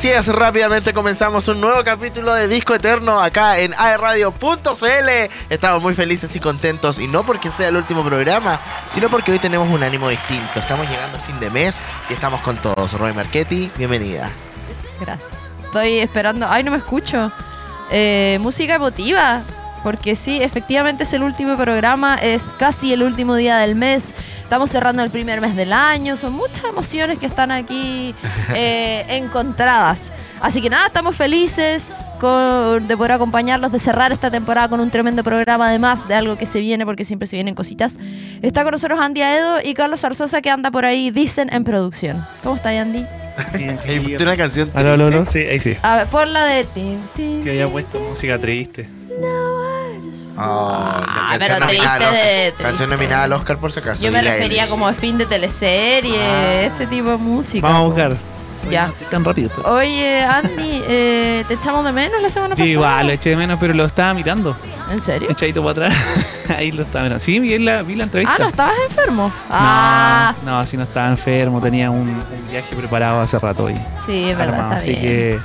Así rápidamente comenzamos un nuevo capítulo de Disco Eterno acá en aerradio.cl. Estamos muy felices y contentos y no porque sea el último programa, sino porque hoy tenemos un ánimo distinto. Estamos llegando a fin de mes y estamos con todos. Roy Marchetti, bienvenida. Gracias. Estoy esperando. Ay, no me escucho. Eh, música emotiva. Porque sí, efectivamente es el último programa, es casi el último día del mes. Estamos cerrando el primer mes del año. Son muchas emociones que están aquí eh, encontradas. Así que nada, estamos felices con- de poder acompañarlos, de cerrar esta temporada con un tremendo programa, además de algo que se viene, porque siempre se vienen cositas. Está con nosotros Andy Aedo y Carlos Arzosa, que anda por ahí, dicen, en producción. ¿Cómo está, Andy? Tiene una canción. Aló, aló, aló. Sí, ahí sí. A ver, por la de... tin, tin. Que había puesto música triste. Oh, no, Ah, canción, pero nominada al de- Oscar. triste. canción nominada al Oscar por si acaso. Yo me Billie refería Eilish. como a fin de teleserie, ese tipo de música. Vamos a buscar. Ya. No tan rápido. esto. Oye, Andy, eh, ¿te echamos de menos la semana Sí, pasada? igual, lo eché de menos, pero lo estaba mirando. ¿En serio? Echadito para atrás. ahí lo estaba mirando. Sí, vi la, vi la entrevista. Ah, ¿no estabas enfermo? Ah, No, no, sí, no estaba enfermo. Tenía un, un viaje preparado hace rato hoy. sí, es verdad, armado, está así bien. que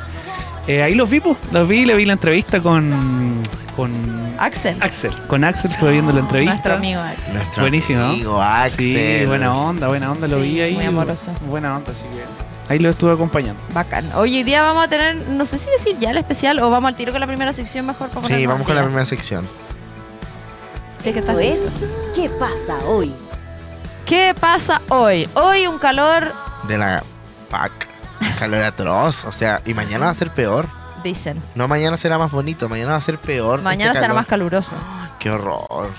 eh, ahí los vi, pues. Los vi, le vi la entrevista con. Con Axel, Axel. Con Axel estuve viendo la entrevista. nuestro amigo Axel. Nuestro Buenísimo, amigo Axel. Sí, buena onda, buena onda, lo Sí, vi ahí. muy amoroso. Buena onda, así que. Ahí lo estuve acompañando. Bacán. Hoy día vamos a tener, no sé si decir ya el especial o vamos al tiro con la primera sección mejor para Sí, vamos con la primera sección. Sí, que Esto está es ¿Qué pasa hoy? ¿Qué pasa hoy? Hoy un calor, De la fuck. Calor atroz. O sea, y mañana va a ser peor. Dicen. No mañana será más bonito, mañana va a ser peor. Mañana este será más caluroso. Qué horror.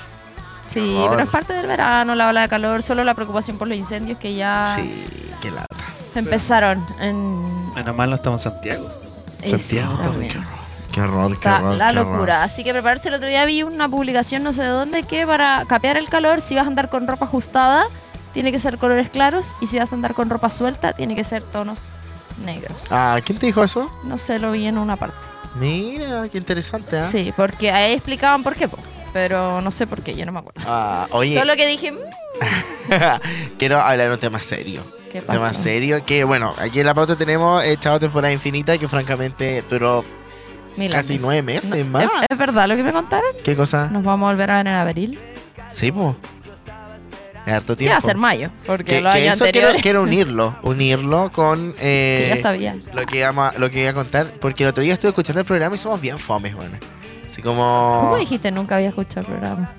Sí, horror. pero es parte del verano, la ola de calor, solo la preocupación por los incendios que ya Sí, qué lata. empezaron en... Menos mal no estamos en Santiago. Eso Santiago, también. Qué horror, qué Está horror. la qué horror. locura. Así que prepararse. El otro día vi una publicación, no sé de dónde, que para capear el calor, si vas a andar con ropa ajustada, tiene que ser colores claros. Y si vas a andar con ropa suelta, tiene que ser tonos negros. Ah, ¿quién te dijo eso? No sé, lo vi en una parte. Mira, qué interesante, ¿ah? Sí, porque ahí explicaban por qué, po. pero no sé por qué, yo no me acuerdo. Ah, oye, Solo que dije, "Mm, quiero hablar de un tema serio. ¿qué Un tema pasó? serio que, bueno, aquí en la pauta tenemos echado temporada infinita que francamente duró Mil casi años. nueve meses No, más. ¿es, es verdad lo que me contaron? ¿Qué cosa? Nos vamos a volver a ver en abril. Sí, pues. Es harto ¿Qué tiempo. va a ser mayo? Porque Que, los que años eso quiero, anteriores quiero unirlo, unirlo con que eh, ya sabía. lo que iba, lo que iba a contar, porque el otro día estuve escuchando el programa y somos bien fomes, bueno. Así como ¿Cómo dijiste nunca había escuchado el programa?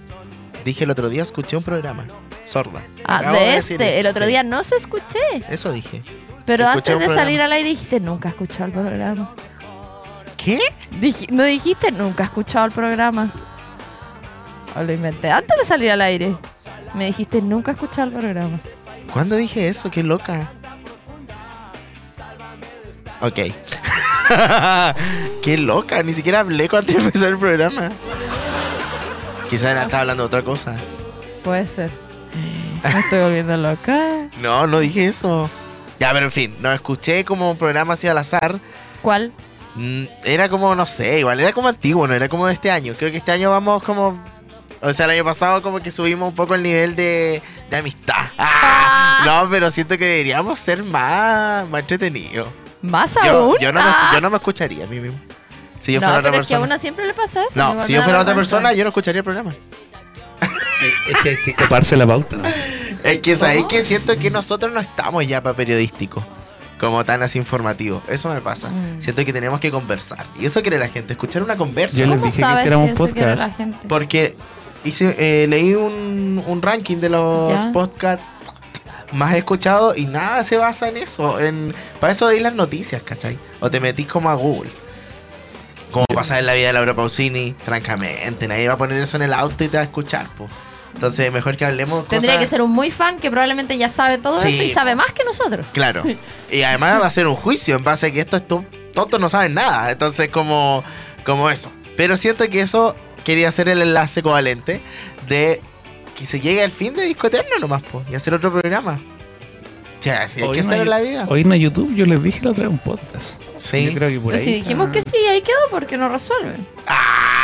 dije el otro día, escuché un programa, sorda. Ah, Acabo de este. El otro sí. día no se escuché. Eso dije. Pero Escuché antes de salir al aire dijiste nunca he escuchado el programa. ¿Qué? Dij- no dijiste nunca he escuchado el programa. Lo inventé. Antes de salir al aire. Me dijiste nunca he escuchado el programa. ¿Cuándo dije eso? Qué loca. Ok. Qué loca, ni siquiera hablé cuando empezó el programa. Quizás estaba hablando de otra cosa. Puede ser. Me estoy volviendo loca. No, no dije eso. Ya, pero en fin, no escuché como un programa así al azar. ¿Cuál? Mm, Era como, no sé, igual era como antiguo, no era como de este año. Creo que este año vamos como. O sea, el año pasado como que subimos un poco el nivel de, de amistad. Ah, no, pero siento que deberíamos ser más, más entretenidos. ¿Más Yo, aún? yo no me, Ah. yo no me escucharía a mí mismo. Si yo no, fuera pero otra es que a persona. una siempre le pasa eso. No, si yo fuera otra persona, yo no escucharía el programa. Es que hay que coparse la pauta. ¿no? Es que sabéis que siento que nosotros no estamos ya para periodístico. Como tan así informativo. Eso me pasa. Mm. Siento que tenemos que conversar. Y eso quiere la gente, escuchar una conversa. Yo les ¿Cómo dije que hiciéramos podcast. Porque hice, eh, leí un, un ranking de los Ya. podcasts más escuchados y nada se basa en eso. En, para eso veis las noticias, ¿cachai? O te metís como a Google. Como pasar en la vida de Laura Pausini, francamente. Nadie va a poner eso en el auto y te va a escuchar, po. Entonces, mejor que hablemos Tendría cosas- que ser un muy fan que probablemente ya sabe todo Sí, eso y sabe más que nosotros. Claro. Y además va a ser un juicio en base a que estos to- tontos no saben nada. Entonces, como, como eso. Pero siento que eso quería hacer el enlace covalente de que se llegue al fin de Disco Eterno nomás, po, y hacer otro programa. O sea, si hay que hacer la vida. Hoy en YouTube yo les dije la otra vez un podcast. Sí. Yo creo que por Pero ahí. si dijimos que sí, ahí quedó porque no resuelven. ¡Ah!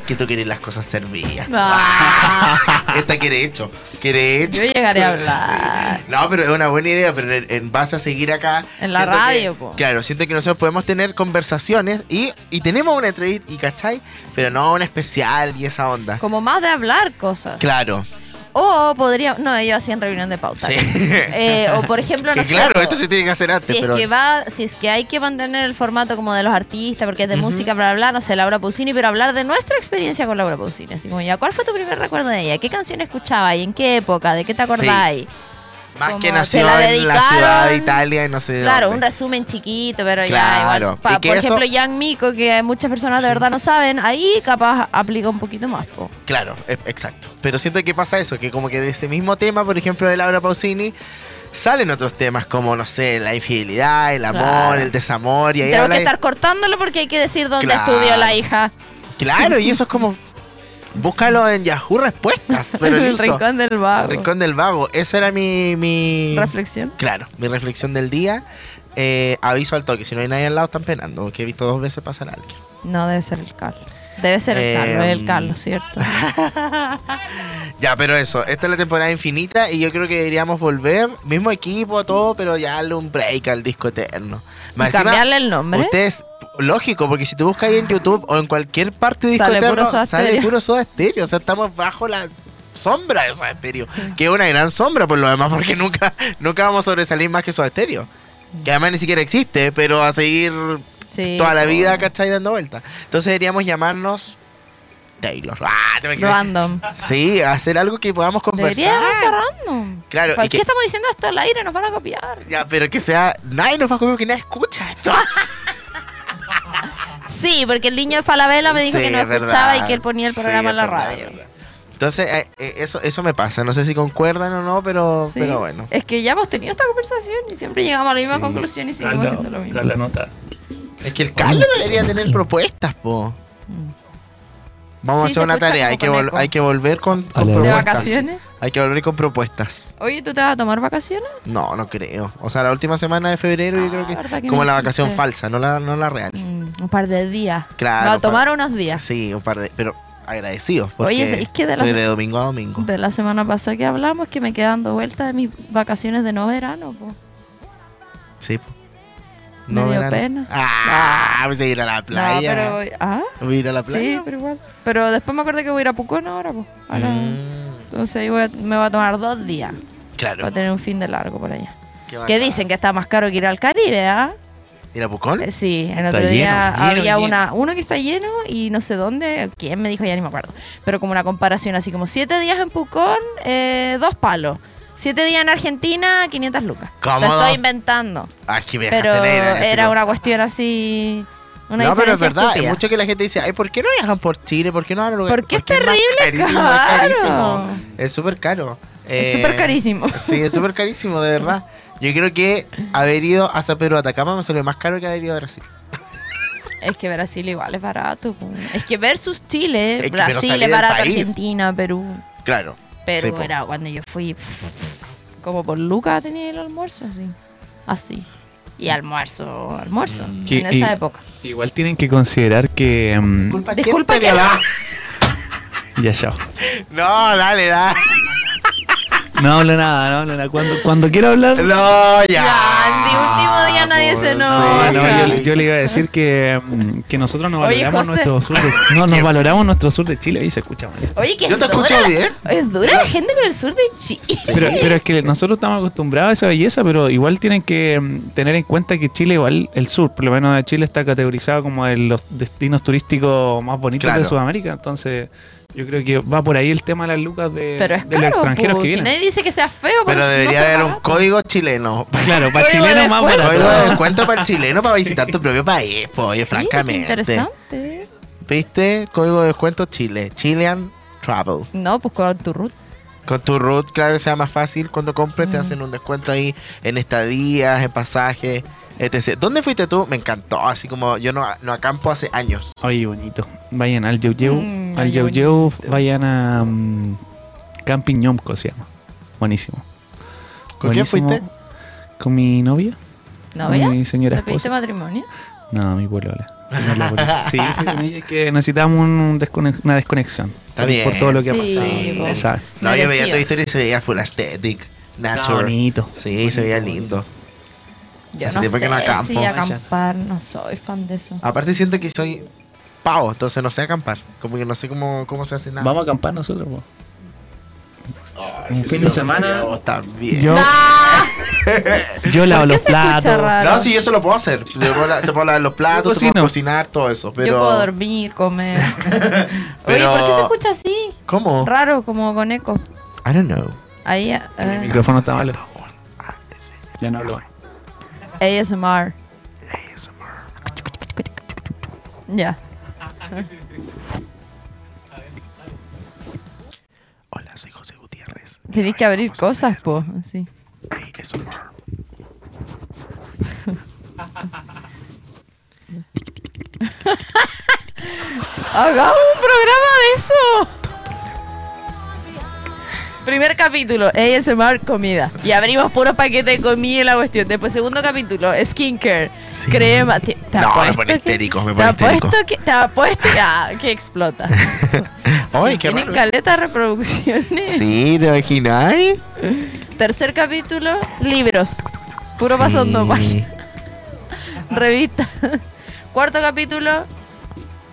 Que tú querías las cosas servidas. Ah. Esta quiere hecho. Quiere hecho. Yo llegaré a hablar. No, pero es una buena idea, pero en, en base a seguir acá. En la radio, que- po. Claro, siento que nosotros podemos tener conversaciones y, y tenemos una entrevista, y ¿cachai? Pero no una especial y esa onda. Como más de hablar cosas. Claro, O podría. No, ellos hacían reunión de pauta. sí. Eh, o por ejemplo, Que no sé, claro, esto se tiene que hacer antes, si es que va, si es que hay que mantener el formato como de los artistas, porque es de música, bla, bla, no sé, Laura Pausini, pero hablar de nuestra experiencia con Laura Pausini. Así como ya, ¿cuál fue tu primer recuerdo de ella? ¿Qué canción escuchaba y en qué época? ¿De qué te Sí. Más como que nació la en la ciudad de Italia y no sé Claro, dónde. un resumen chiquito, pero ya Claro. igual. Pa- por eso- ejemplo, Jan Miko, que muchas personas de Sí. verdad no saben, ahí capaz aplica un poquito más. Po. Claro, e- exacto. Pero siento que pasa eso, que como que de ese mismo tema, por ejemplo, de Laura Pausini, salen otros temas como, no sé, la infidelidad, el amor, Claro. el desamor. Y ahí Tengo que estar cortándolo porque hay que decir dónde Claro. estudió la hija. Claro, y eso es como. Búscalo en Yahoo Respuestas. Pero el listo. rincón del vago. Rincón del Vago. Esa era mi. mi... Reflexión. Claro, mi reflexión del día. Eh, aviso al toque, si no hay nadie al lado están penando, que he visto dos veces pasar a alguien. No debe ser el Carlos. Debe ser el Eh, Carlos, el. Carlos, ¿cierto? Ya, pero eso, esta es la temporada infinita y yo creo que deberíamos volver, mismo equipo, todo, pero ya darle un break al disco eterno. Y Más encima, cambiarle el nombre. Ustedes, lógico, porque si tú buscas ahí en YouTube o en cualquier parte de Sale puro Soda sale puro soda estéreo. O sea, estamos bajo la sombra de Soda Stereo. Que es una gran sombra por lo demás, porque nunca, nunca vamos a sobresalir más que Soda Stereo. Que además ni siquiera existe, pero a seguir Sí, toda la vida, ¿cachai? Dando vueltas. Entonces deberíamos llamarnos Taylor. Ah, Random. Sí, hacer algo que podamos conversar. Ser random. Claro, ¿Por qué que, estamos diciendo esto al aire? Nos van a copiar. ya, pero que sea. Nadie nos va a comer porque nadie escucha esto. Sí, porque el niño de Falabella me dijo Sí, que no es escuchaba verdad. y que él ponía el Sí, programa en la verdad, radio. verdad. Entonces, eh, eh, eso, eso me pasa. No sé si concuerdan o no, pero, Sí. pero bueno. Es que ya hemos tenido esta conversación y siempre llegamos a la misma Sí. conclusión y seguimos haciendo lo mismo. la nota. Es que el Carlos debería tener propuestas, po. Vamos Sí, a hacer una tarea. Hay que, hay que volver con, con Ale, ¿De propuestas. vacaciones? Hay que volver con propuestas. Oye, ¿tú te vas a tomar vacaciones? No, no creo. O sea, la última semana de febrero yo creo Ah, ¿verdad que que como la vacación dijiste? falsa, no la, no la real. Mm, un par de días. Claro, a un par- tomar unos días. Sí, un par de... Pero agradecidos. Porque Oye, ¿sabéis que de la de domingo a domingo. De la semana pasada que hablamos, que me quedé dando vueltas de mis vacaciones de no verano. po. Sí. po. Me dio verano. pena. Ah, pues a ir a la No, playa. pero. ¿Ah? Voy a ir a la Sí, playa. pero igual. Pero después me acordé que voy a ir a Pucón ahora, pues. Ahora- Mm, Entonces ahí voy a- me va a tomar dos días claro. para tener un fin de largo por allá. Que dicen que está más caro que ir al Caribe, ¿ah? ¿Ir a Pucón? Eh, Sí, el Está otro día lleno, había lleno. una uno que está lleno y no sé dónde, quién me dijo, ya ni me acuerdo. Pero como una comparación así como siete días en Pucón, eh, dos palos. Siete días en Argentina, 500 lucas. Lo Cómodo. estoy inventando. Ah, que Pero así era como- una cuestión así... Una no, pero es verdad, estúpida. mucho que la gente dice, ay, ¿por qué no viajan por Chile? ¿Por qué no van a lugares? Porque es más terrible carísimo, caro. Es carísimo. Es súper caro. Es Eh, súper carísimo. Sí, es súper carísimo, de verdad. Yo creo que haber ido a San Pedro de Atacama me salió más caro que haber ido a Brasil. Es que Brasil igual es barato. Es que versus Chile, Es que- pero Brasil es barato. Argentina, Perú. Claro. Perú Sí, po. era cuando yo fui como por Lucas tenía el almuerzo, así. Así. Y almuerzo, almuerzo, Mm. Que- en esa y- época. Igual tienen que considerar que. mm, Disculpa, Disculpa ¿quién te que- violaba? ya, chao. No, dale, dale. No hablo nada, no hablo nada. Cuando, cuando quiero hablar. No, ya. Ya, Andy, último día nadie se enoja. Sí, no, yo, yo le iba a decir que, mm, que nosotros nos Oye, valoramos José. nuestro sur de, no, nos valoramos nuestro sur de Chile. Ahí se escucha mal esto. Oye, que Yo te escucho la- bien. Es dura la gente con el sur de Chile. Pero, pero es que nosotros estamos acostumbrados a esa belleza, pero igual tienen que mm, tener en cuenta que Chile, igual el sur, por lo menos de Chile, está categorizado como de los destinos turísticos más bonitos Claro. de Sudamérica. Entonces, yo creo que va por ahí el tema de las lucas de, Pero es de los extranjeros po. que Si vienen. nadie dice que sea feo, Pero no debería sea haber un barato. código chileno. Claro, para de chilenos más descuento. Código de barato. descuento para el chileno para visitar tu propio país, pues, oye, Sí, francamente. interesante. ¿Viste? Código de descuento Chile. Chilean Travel. No, pues con tu root. Con tu root, claro, sea más fácil. Cuando compres, te hacen un descuento ahí en estadías, en pasajes, etc. ¿Dónde fuiste tú? Me encantó. Así como yo no, no acampo hace años. Oye, bonito. Vayan al Yeu Yeu. Mm, al Yeu Yeu, bonito. vayan a Camping Ñomco, se llama. Buenísimo. ¿Con quién fuiste? Con mi novia. ¿Novia? Con mi señora ¿Le pediste esposa. matrimonio? No, mi polola. Sí, es que necesitamos un descone- una desconexión. Está por, bien. por todo lo que ha Sí, pasado. Exacto. No, yo veía tu historia y se veía full aesthetic, Está natural. bonito. Sí, se veía lindo. Yo Hace no tiempo sé que no acampo. si acampar, no soy fan de eso. Aparte siento que soy pavo, entonces no sé acampar. Como que no sé cómo, cómo se hace nada. Vamos a acampar nosotros, po. Un fin de semana. vos también. Yo, ¡Ah! yo lavo ¿Por qué los platos. No, sí, eso lo puedo hacer. Yo puedo, la- te puedo lavar los platos, te puedo cocinar, todo eso. Pero... Yo puedo dormir, comer. Oye, ¿por qué se escucha así? ¿Cómo? Raro, como con eco. I don't know. Ahí, eh, El micrófono está malo. Ya no hablo. ASMR. Ya. Hola, soy José Gutiérrez. Tenéis que abrir cosas, po. Sí. ASMR. Hagamos un programa de eso. Primer capítulo, ASMR comida. Y abrimos puros paquetes de comida y la cuestión. Después, segundo capítulo, skincare. Sí. Crema. Te, te No, me pone histérico, me Te pone histérico. apuesto que. Te apuesto ah, que explota. Ay, Sí, qué Tienen caleta reproducciones. Sí, ¿te imagináis? Tercer capítulo, libros. Puro pasando Sí. Revista. Cuarto capítulo,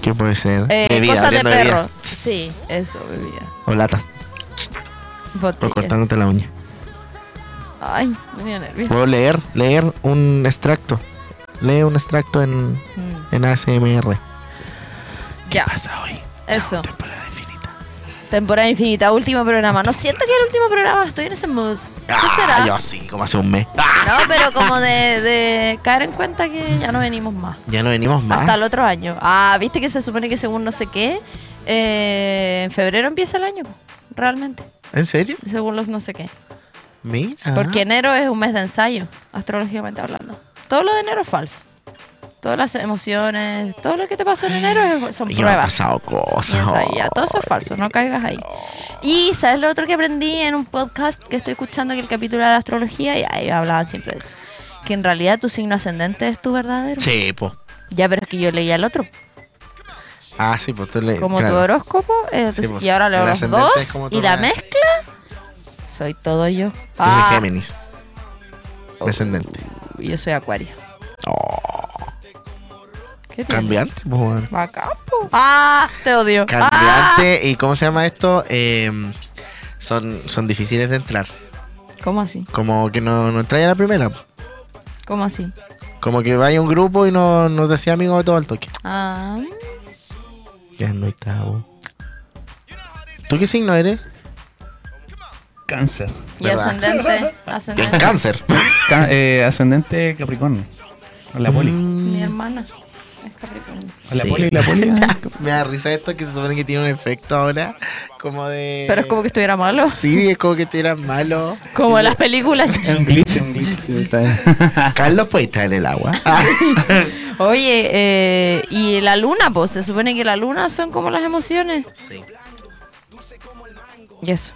¿Qué puede ser? eh, Bebida, cosas de abriendo bebida. perros. Sí, eso, bebida. O latas. O Botella. cortándote la uña. Ay, me dio nervios. Puedo leer, leer un extracto. Lee un extracto en, Mm, en ASMR. Ya, pasa hoy? eso. Temporada infinita. Temporada infinita, último programa. No siento que el último programa, estoy en ese mood. ¿Qué Ah, será? yo sí, como hace un mes. Ah, No, pero como de, de caer en cuenta que ya no venimos más. ya no venimos más. Hasta el otro año. Ah, viste que se supone que según no sé qué, eh, en febrero empieza el año, realmente. ¿En serio? Según los no sé qué. Mira. Porque enero es un mes de ensayo, astrológicamente hablando. Todo lo de enero es falso. Todas las emociones, todo lo que te pasó en enero son Y me pruebas. pasado cosas. ensayo, ya, todo eso es falso, no caigas ahí. Y ¿sabes lo otro que aprendí en un podcast que estoy escuchando que el capítulo de astrología? Y ahí hablaban siempre de eso. Que en realidad tu signo ascendente es tu verdadero. Sí, po. Ya, pero es que yo leía el otro. Ah, sí, pues tú le. Como claro. tu horóscopo. eh, Sí, pues, y ahora leo los dos. Y la mezcla. Soy todo yo. Yo Ah, soy Géminis. Oh. Descendente. Yo soy Acuario. Oh, cambiante, pues, po. Ah, te odio. Ah, Cambiante. ¿Y cómo se llama esto? Eh, son, son difíciles de entrar. ¿Cómo así? Como que no, no a la primera. ¿Cómo así? Como que vaya un grupo y no nos decía amigos de todo el toque. Ah, Ya bo. ¿Tú qué signo eres? Cáncer. y ¿Verdad? ascendente. En Ascendente. cáncer. Ca- eh, ascendente Capricornio. La poli. Mi hermana es Capricornio. La Sí. poli y la poli. Me da risa esto que se supone que tiene un efecto ahora. Como de. Pero es como que estuviera malo. Sí, es como que estuviera malo. Como en las películas. Es un glitch, un. Carlos, ¿puedes traer el agua? Oye, eh, y la luna, pues se supone que la luna son como las emociones. Sí. Y eso.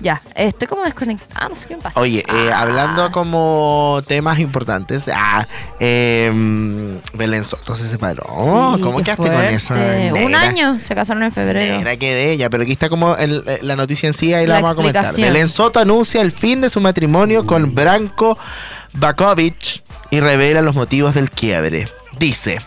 Ya, estoy como desconectada. Ah, no sé qué me pasa. Oye, eh, Ah. hablando como temas importantes, ah, eh, Belén Soto se separó. Sí, ¿Cómo qué quedaste con fuerte. esa? Un negra? año, se casaron en febrero. Negra que de ella, pero aquí está como el- eh, la noticia en sí, ahí la, La vamos a comentar. Belén Soto anuncia el fin de su matrimonio con Branko Bakovic y revela los motivos del quiebre. Dice,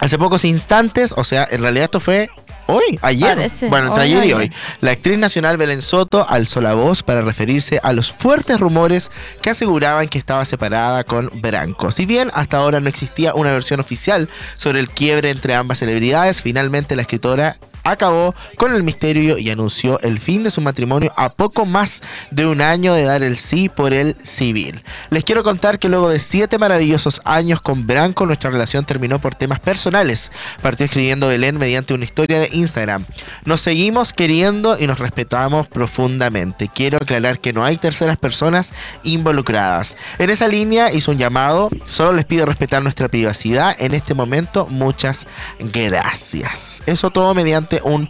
hace pocos instantes, o sea, en realidad esto fue hoy, ayer. Parece, bueno, entre hoy, ayer y hoy. La actriz nacional Belén Soto alzó la voz para referirse a los fuertes rumores que aseguraban que estaba separada con Branco. Si bien hasta ahora no existía una versión oficial sobre el quiebre entre ambas celebridades, finalmente la escritora acabó con el misterio y anunció el fin de su matrimonio a poco más de un año de dar el sí por el civil. Les quiero contar que luego de siete maravillosos años con Branco, nuestra relación terminó por temas personales. Partió escribiendo Belén mediante una historia de Instagram. Nos seguimos queriendo y nos respetamos profundamente. Quiero aclarar que no hay terceras personas involucradas. En esa línea hizo un llamado. Solo les pido respetar nuestra privacidad en este momento. Muchas gracias. Eso todo mediante un,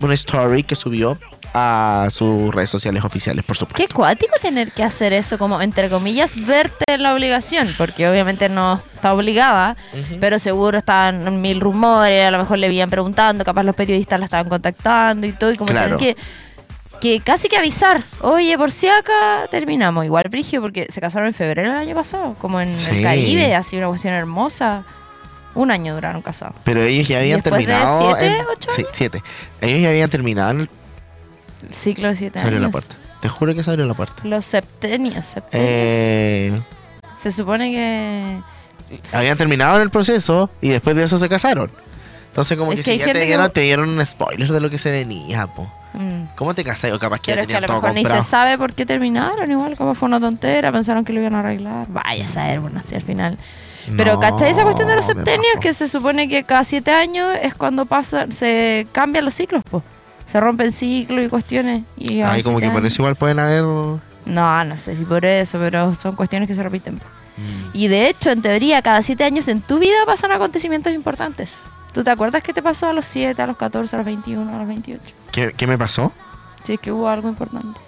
una story que subió a sus redes sociales oficiales, por Qué supuesto. cuático tener que hacer eso, como entre comillas, verte la obligación, porque obviamente no está obligada, pero seguro estaban mil rumores, a lo mejor le habían preguntando, capaz los periodistas la estaban contactando y todo, y como Claro. tener que, que casi que avisar, oye, por si acá terminamos. Igual, Brigio, porque se casaron en febrero del año pasado, como en Sí. el Caribe, así una cuestión hermosa. Un año duraron casados. Pero ellos ya habían después de terminado. siete, ocho Sí, siete. Ellos ya habían terminado. el- El ciclo de siete Se abrió años. la puerta. Te juro que se abrió la puerta. Los septenios, septenios. Eh, Se supone que... habían terminado en el proceso y después de eso se casaron. Entonces, como Es que, si ya te dieron, te dieron un spoiler de lo que se venía, po. Mm. ¿Cómo te casas? O capaz que Pero ya es que a tenían lo todo mejor ni se sabe por qué terminaron, igual como fue una tontera, pensaron que lo iban a arreglar. Vaya a saber, bueno, así al final. Pero No, ¿cachai esa cuestión de los septenios? Que se supone que cada siete años es cuando pasa, se cambian los ciclos, pues. Se rompen ciclos y cuestiones. Y Ay, como que años. eso igual pueden haber. No, no sé si por eso, pero son cuestiones que se repiten. Mm. Y de hecho, en teoría, cada siete años en tu vida pasan acontecimientos importantes. ¿Tú te acuerdas qué te pasó a los 7, a los 14, a los 21, a los 28? ¿Qué, qué me pasó? Es que hubo algo importante.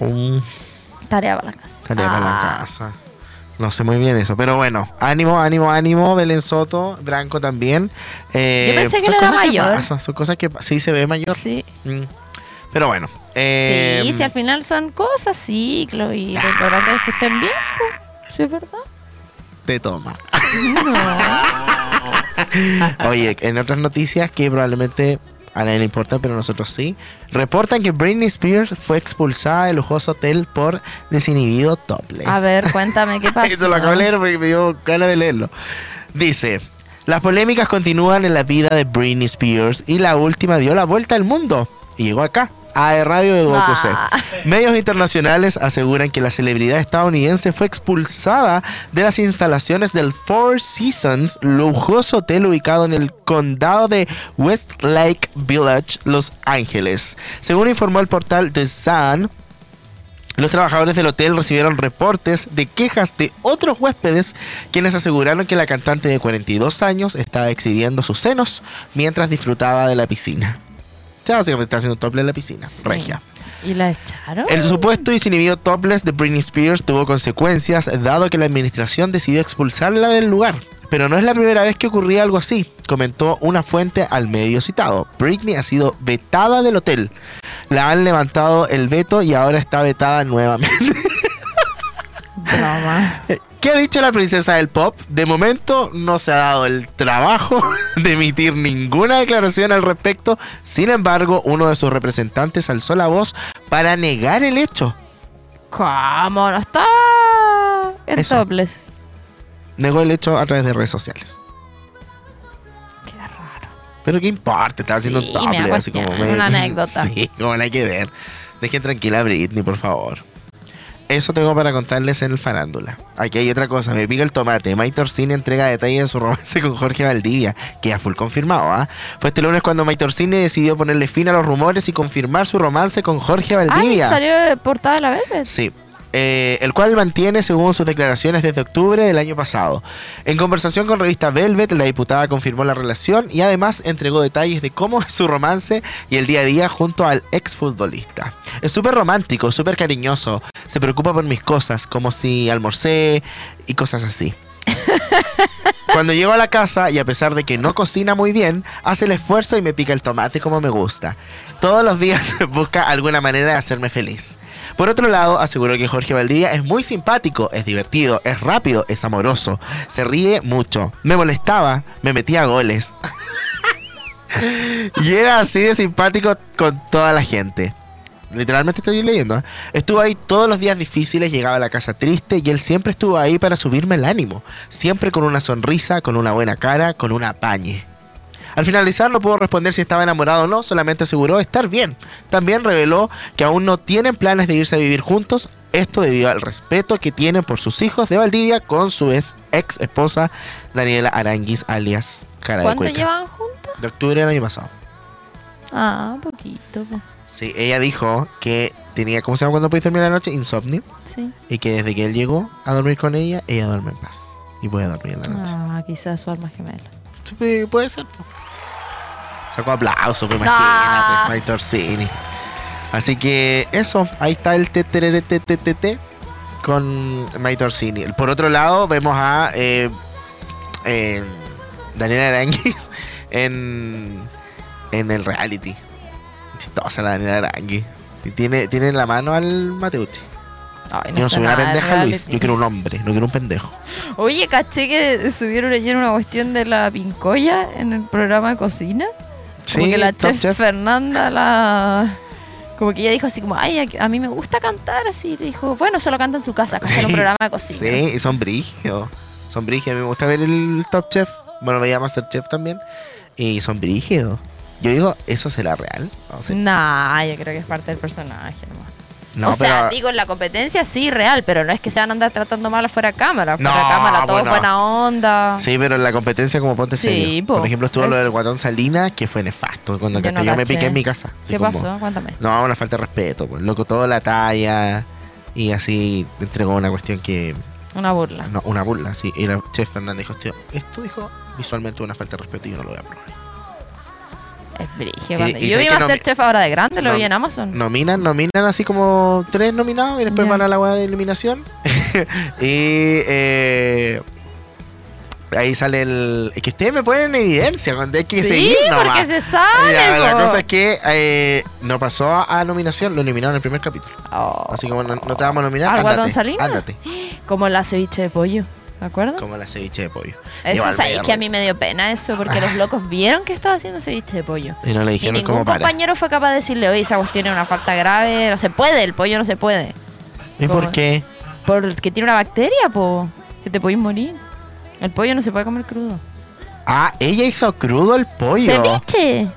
Un Tarea para la casa. tarea para la Ah. casa. No sé muy bien eso, pero bueno, ánimo, ánimo, ánimo, Belén Soto, Branco también. Eh, Yo pensé que son era cosas mayor. pasan, son cosas que sí se ve mayor. Sí. Mm. Pero bueno. eh, sí, si al final son cosas, ciclos, y es que estén bien, pues. Sí, es verdad. Te toma. No. Oye, en otras noticias que probablemente a nadie le importa, pero nosotros sí, reportan que Britney Spears fue expulsada del lujoso hotel por desinhibido topless. A ver, cuéntame qué pasó. Eso lo acabo de leer porque me dio ganas de leerlo. Dice, las polémicas continúan en la vida de Britney Spears y la última dio la vuelta al mundo y llegó acá. A Radio de Duocuce. Ah. Medios internacionales aseguran que la celebridad estadounidense fue expulsada de las instalaciones del Four Seasons, lujoso hotel ubicado en el condado de Westlake Village, Los Ángeles. Según informó el portal The Sun, los trabajadores del hotel recibieron reportes de quejas de otros huéspedes quienes aseguraron que la cantante de 42 años estaba exhibiendo sus senos mientras disfrutaba de la piscina. Básicamente está haciendo tople en la piscina, Sí. regia. ¿Y la echaron? El supuesto y inhibido topless de Britney Spears tuvo consecuencias dado que la administración decidió expulsarla del lugar. Pero no es la primera vez que ocurría algo así, comentó una fuente al medio citado. Britney ha sido vetada del hotel. La han levantado el veto y ahora está vetada nuevamente. ¿Qué ha dicho la princesa del pop? De momento no se ha dado el trabajo de emitir ninguna declaración al respecto. Sin embargo, uno de sus representantes alzó la voz para negar el hecho. ¿Cómo no está? En Eso. topless. Negó el hecho a través de redes sociales. Qué raro. Pero qué importa, estaba haciendo Sí, un tople, mira, así como una anécdota. Sí, como no hay que ver. Dejen tranquila a Britney, por favor. Eso tengo para contarles en el farándula. Aquí hay otra cosa, me pica el tomate. Maite Orsini entrega detalles de su romance con Jorge Valdivia, que ya full confirmado, ¿ah? Fue este lunes cuando Maite Orsini decidió ponerle fin a los rumores y confirmar su romance con Jorge Ay, Valdivia. salió de portada de la Velvet. Sí. Eh, el cual mantiene según sus declaraciones desde octubre del año pasado. En conversación con revista Velvet, la diputada confirmó la relación y además entregó detalles de cómo es su romance y el día a día junto al exfutbolista. Es súper romántico, súper cariñoso, se preocupa por mis cosas, como si almorcé y cosas así. Cuando llego a la casa y a pesar de que no cocina muy bien, hace el esfuerzo y me pica el tomate como me gusta. Todos los días busca alguna manera de hacerme feliz. Por otro lado, aseguró que Jorge Valdivia es muy simpático, es divertido, es rápido, es amoroso, se ríe mucho. Me molestaba, me metía goles. y era así de simpático con toda la gente. Literalmente estoy leyendo. ¿eh? Estuvo ahí todos los días difíciles, llegaba a la casa triste y él siempre estuvo ahí para subirme el ánimo. Siempre con una sonrisa, con una buena cara, con una pañe. Al finalizar no pudo responder si estaba enamorado o no, solamente aseguró estar bien. También reveló que aún no tienen planes de irse a vivir juntos, esto debido al respeto que tienen por sus hijos de Valdivia con su ex, ex esposa Daniela Aranguis alias Cara de ¿Cuánto Cueca. llevan juntos? De octubre del año pasado. Ah, poquito. po. Sí, ella dijo que tenía, ¿cómo se llama cuando puede terminar la noche? Insomnio. Sí. Y que desde que él llegó a dormir con ella, ella duerme en paz. Y puede dormir en la noche. Ah, quizás su alma gemela. Sí, puede ser. po. Sacó aplauso, pues Ah. imagínate, Maite Orsini. Así que eso, ahí está el TTRTTT con Mike Orsini. Por otro lado, vemos a eh, eh, Daniela Aranguis en, en el reality. Chistosa la Daniela Aranguis. Tiene, tiene en la mano al Mateucci. Ay, Yo no soy una pendeja, Luis. Yo quiero un hombre, no quiero un pendejo. Oye, caché que subieron ayer una cuestión de la pincoya en el programa de cocina. Como que la chef, Chef. Fernanda la... Como que ella dijo así como, ay, a- a mí me gusta cantar así. Y dijo, bueno, solo canta en su casa, acá en un Sí, programa de cocina. Sí, y son brígidos. Son brígidos. A mí me gusta ver el Top Chef. Bueno, veía Masterchef también. Y son brígidos. Yo digo, ¿eso será real? No sé. Nah, yo creo que es parte del personaje nomás. No, o sea, pero- digo, en la competencia sí, real, pero no es que se van a andar tratando mal fuera de cámara. Fuera No, de cámara, todo bueno. buena onda. Sí, pero en la competencia como ponte Sí, serio. po, Por ejemplo, estuvo lo del guatón Salina, que fue nefasto. Cuando Yo yo, no yo me piqué en mi casa. ¿Qué como, pasó? Cuéntame. No, una falta de respeto. Pues. Loco, toda la talla. Y así entregó una cuestión que. Una burla. No, una burla, sí. Y la chef Fernández dijo, "Tío, esto dijo visualmente una falta de respeto y yo no lo voy a probar. Es brígido. Y- cuando- y Yo sabes vi que no- Masterchef ahora de grande, lo vi en Amazon. Nominan, nominan así como tres nominados y después Ya. van a la hueá de eliminación. y eh, ahí sale el. Es que ustedes me ponen en evidencia cuando hay que sí, seguir nomás. porque se sale. Ya, la po. cosa es que eh, no pasó a, a nominación, lo eliminaron en el primer capítulo. Oh. Así como no, no te vamos a nominar, ¿Al Guatón ándate, Salina? ándate. Como la ceviche de pollo. ¿De acuerdo? Como la ceviche de pollo. Eso sabéis me que a mí me dio pena eso, porque los locos vieron que estaba haciendo ceviche de pollo. Y no le Y dijeron ningún cómo para. compañero fue capaz de decirle, oye, esa cuestión es una falta grave, no se puede, el pollo no se puede. ¿Y ¿Cómo? por qué? Porque tiene una bacteria, po, que te podéis morir. El pollo no se puede comer crudo. Ah, ella hizo crudo el pollo. ¡Ceviche!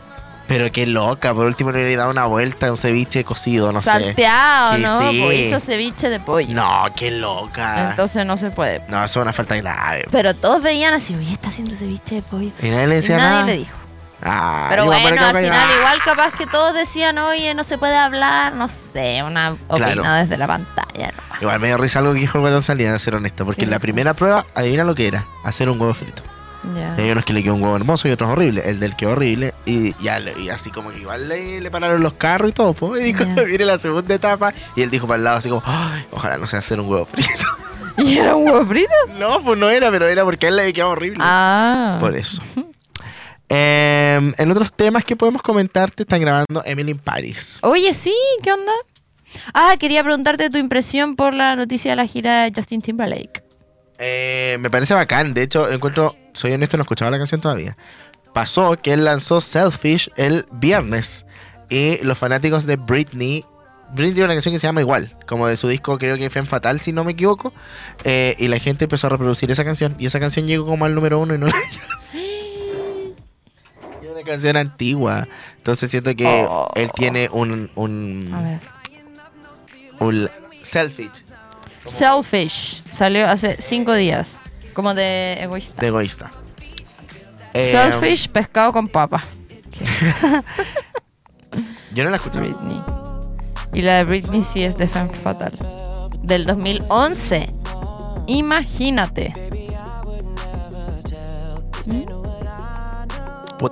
Pero qué loca, por último le he dado una vuelta a un ceviche cocido, no sé. Salteado, ¿no? sí. Pues hizo ceviche de pollo. No, qué loca. Entonces no se puede. no, eso es una falta grave. Pero todos veían así, oye, está haciendo ceviche de pollo. Y nadie le Y decía nadie nada. le dijo. Ah, Pero bueno, al final ah. igual capaz que todos decían, oye, no se puede hablar, no sé, una Claro. desde la pantalla. ¿no? Igual me dio risa algo que dijo el guatón salida, de ser honesto. Porque ¿Qué en la primera prueba, adivina lo que era: hacer un huevo frito. Ya. Y hay unos que le quedó un huevo hermoso y otros horrible. El del que horrible. Y ya y así como que igual le, le pararon los carros y todo. po. Y dijo, Ya. viene la segunda etapa. Y él dijo para el lado así como, "Ay, ojalá no sea hacer un huevo frito. ¿Y era un huevo frito? no, pues no era, pero era porque a él le quedaba horrible. Ah. Por eso. Em, en otros temas que podemos comentarte, están grabando Emily in Paris. Oye, sí, ¿qué onda? Ah, quería preguntarte tu impresión por la noticia de la gira de Justin Timberlake. Eh, me parece bacán. De hecho, encuentro, soy honesto, no escuchaba la canción todavía. Pasó que él lanzó Selfish el viernes. Y los fanáticos de Britney. Britney tiene una canción que se llama igual, como de su disco, creo que Femme Fatal, si no me equivoco. Eh, y la gente empezó a reproducir esa canción. Y esa canción llegó como al número uno y no la Es una canción antigua. Entonces siento que Oh. él tiene un. un, A ver. un selfish Selfish. Salió hace cinco días. Como de egoísta. de egoísta. Eh, Selfish, pescado con papa. Yo no la escuché. Britney. Y la de Britney sí es de Femme Fatal. Del 2011. Imagínate. ¿Mm?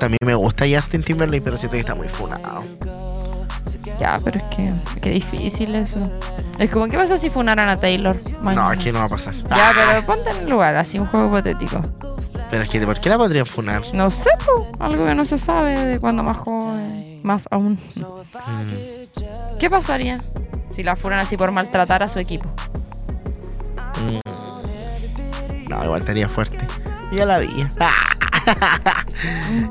A mí me gusta Justin Timberlake, pero siento que está muy funado. Ya, pero es que qué difícil eso. Es como, ¿qué pasa si funaran a Taylor? No, mañana? aquí no va a pasar. Ya, pero ponte en el lugar, así un juego hipotético. Pero es que, ¿por qué la podrían funar? No sé, po, algo que no se sabe de cuando más joven. Más aún. Mm, ¿Qué pasaría si la fueran así por maltratar a su equipo? mm. No, igual estaría fuerte. Ya la vi.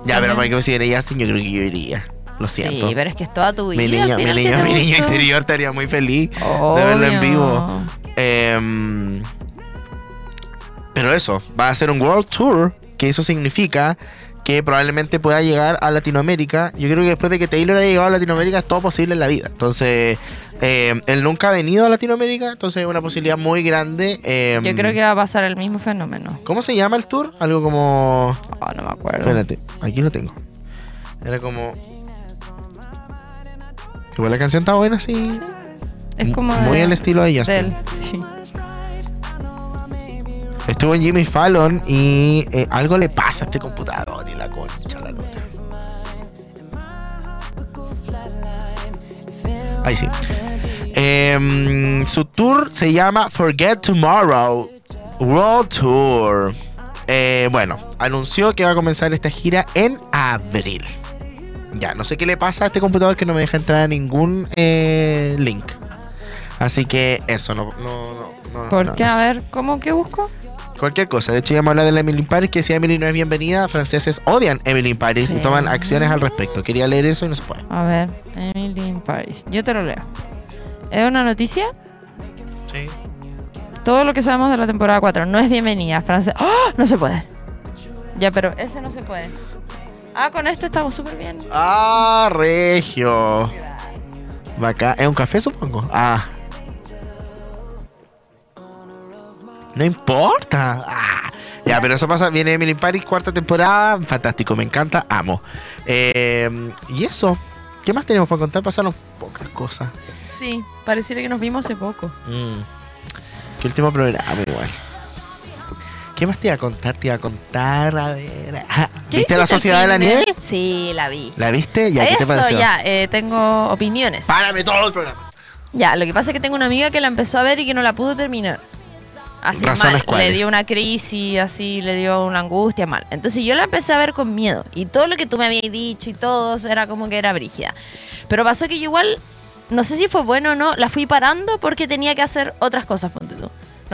ya, pero para que considere Justin, yo creo que yo iría. Lo siento. Sí, pero es que es toda tu vida. mi niño, mi final, ¿qué niño, te mi niño gustó? interior estaría muy feliz de verlo en vivo. Em, pero eso, va a ser un World Tour, que eso significa que probablemente pueda llegar a Latinoamérica. Yo creo que después de que Taylor haya llegado a Latinoamérica es todo posible en la vida. Entonces, em, él nunca ha venido a Latinoamérica, entonces es una posibilidad muy grande. em, Yo creo que va a pasar el mismo fenómeno. ¿Cómo se llama el tour? Algo como... Oh, no me acuerdo. Espérate, aquí lo tengo. Era como... Igual la canción está buena, sí. Es como Muy de- al estilo de Justin. de él, sí. Estuvo en Jimmy Fallon y eh, algo le pasa a este computador y la concha la luna. Ahí sí. Em, su tour se llama Forget Tomorrow World Tour. Eh, bueno, anunció que va a comenzar esta gira en abril. Ya, no sé qué le pasa a este computador que no me deja entrar a ningún eh, link. Así que eso, no. no, no, no ¿Por qué? no A ver, ¿cómo que busco? Cualquier cosa. De hecho, ya me habla de la Emily in Paris, que si Emily no es bienvenida, franceses odian Emily in Paris y toman acciones al respecto. Quería leer eso y no se puede. A ver, Emily in Paris. Yo te lo leo. ¿Es una noticia? Sí. Todo lo que sabemos de la temporada 4 no es bienvenida. Francia. ¡Oh! No se puede. Ya, pero ese no se puede. Ah, con este estamos súper bien. Ah, regio. Bacá. ¿Es un café, supongo? Ah. No importa. Ah. Ya, pero eso pasa. Viene Emily in Paris, cuarta temporada. Fantástico, me encanta, amo. Eh, y eso. ¿Qué más tenemos para contar? Pasaron pocas cosas. Sí, pareciera que nos vimos hace poco. Mm. Qué último programa, igual. ¿Qué más te iba a contar? Te iba a contar, a ver. Ah, ¿Qué ¿Viste la Sociedad de la Nieve? Sí, la vi. ¿La viste? Ya, ¿qué te Eso, pareció? ya, eh, tengo opiniones. Párame todo el programa. Ya, lo que pasa es que tengo una amiga que la empezó a ver y que no la pudo terminar. Así ¿Razones mal. cuáles? Le dio una crisis, así, le dio una angustia mal. Entonces yo la empecé a ver con miedo. Y todo lo que tú me habías dicho y todo era como que era brígida. Pero pasó que yo igual, no sé si fue bueno o no, la fui parando porque tenía que hacer otras cosas.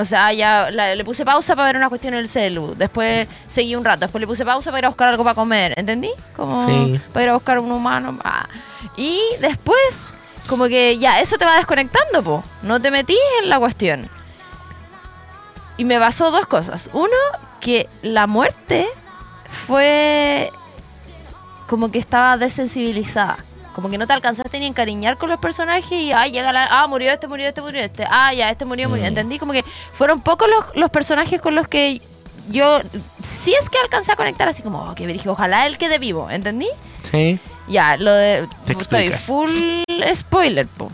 No sé, ah, ya la- le puse pausa para ver una cuestión en el celu. Después seguí un rato. Después le puse pausa para ir a buscar algo para comer. ¿Entendí? Como Sí. para ir a buscar un humano. ah. Y después, como que ya, eso te va desconectando, po. No te metís en la cuestión. Y me pasó dos cosas. Uno, que la muerte fue como que estaba desensibilizada. Como que no te alcanzaste ni a encariñar con los personajes y, ay, llega la, ah, murió este, murió este, murió este, ah, ya, este murió, murió. Mm. ¿Entendí? Como que fueron pocos los, los personajes con los que yo, sí es que alcancé a conectar así como, oh, qué brillo, ojalá él quede vivo, ¿entendí? Sí. Ya, lo de. Te estoy explicas. full spoiler, po.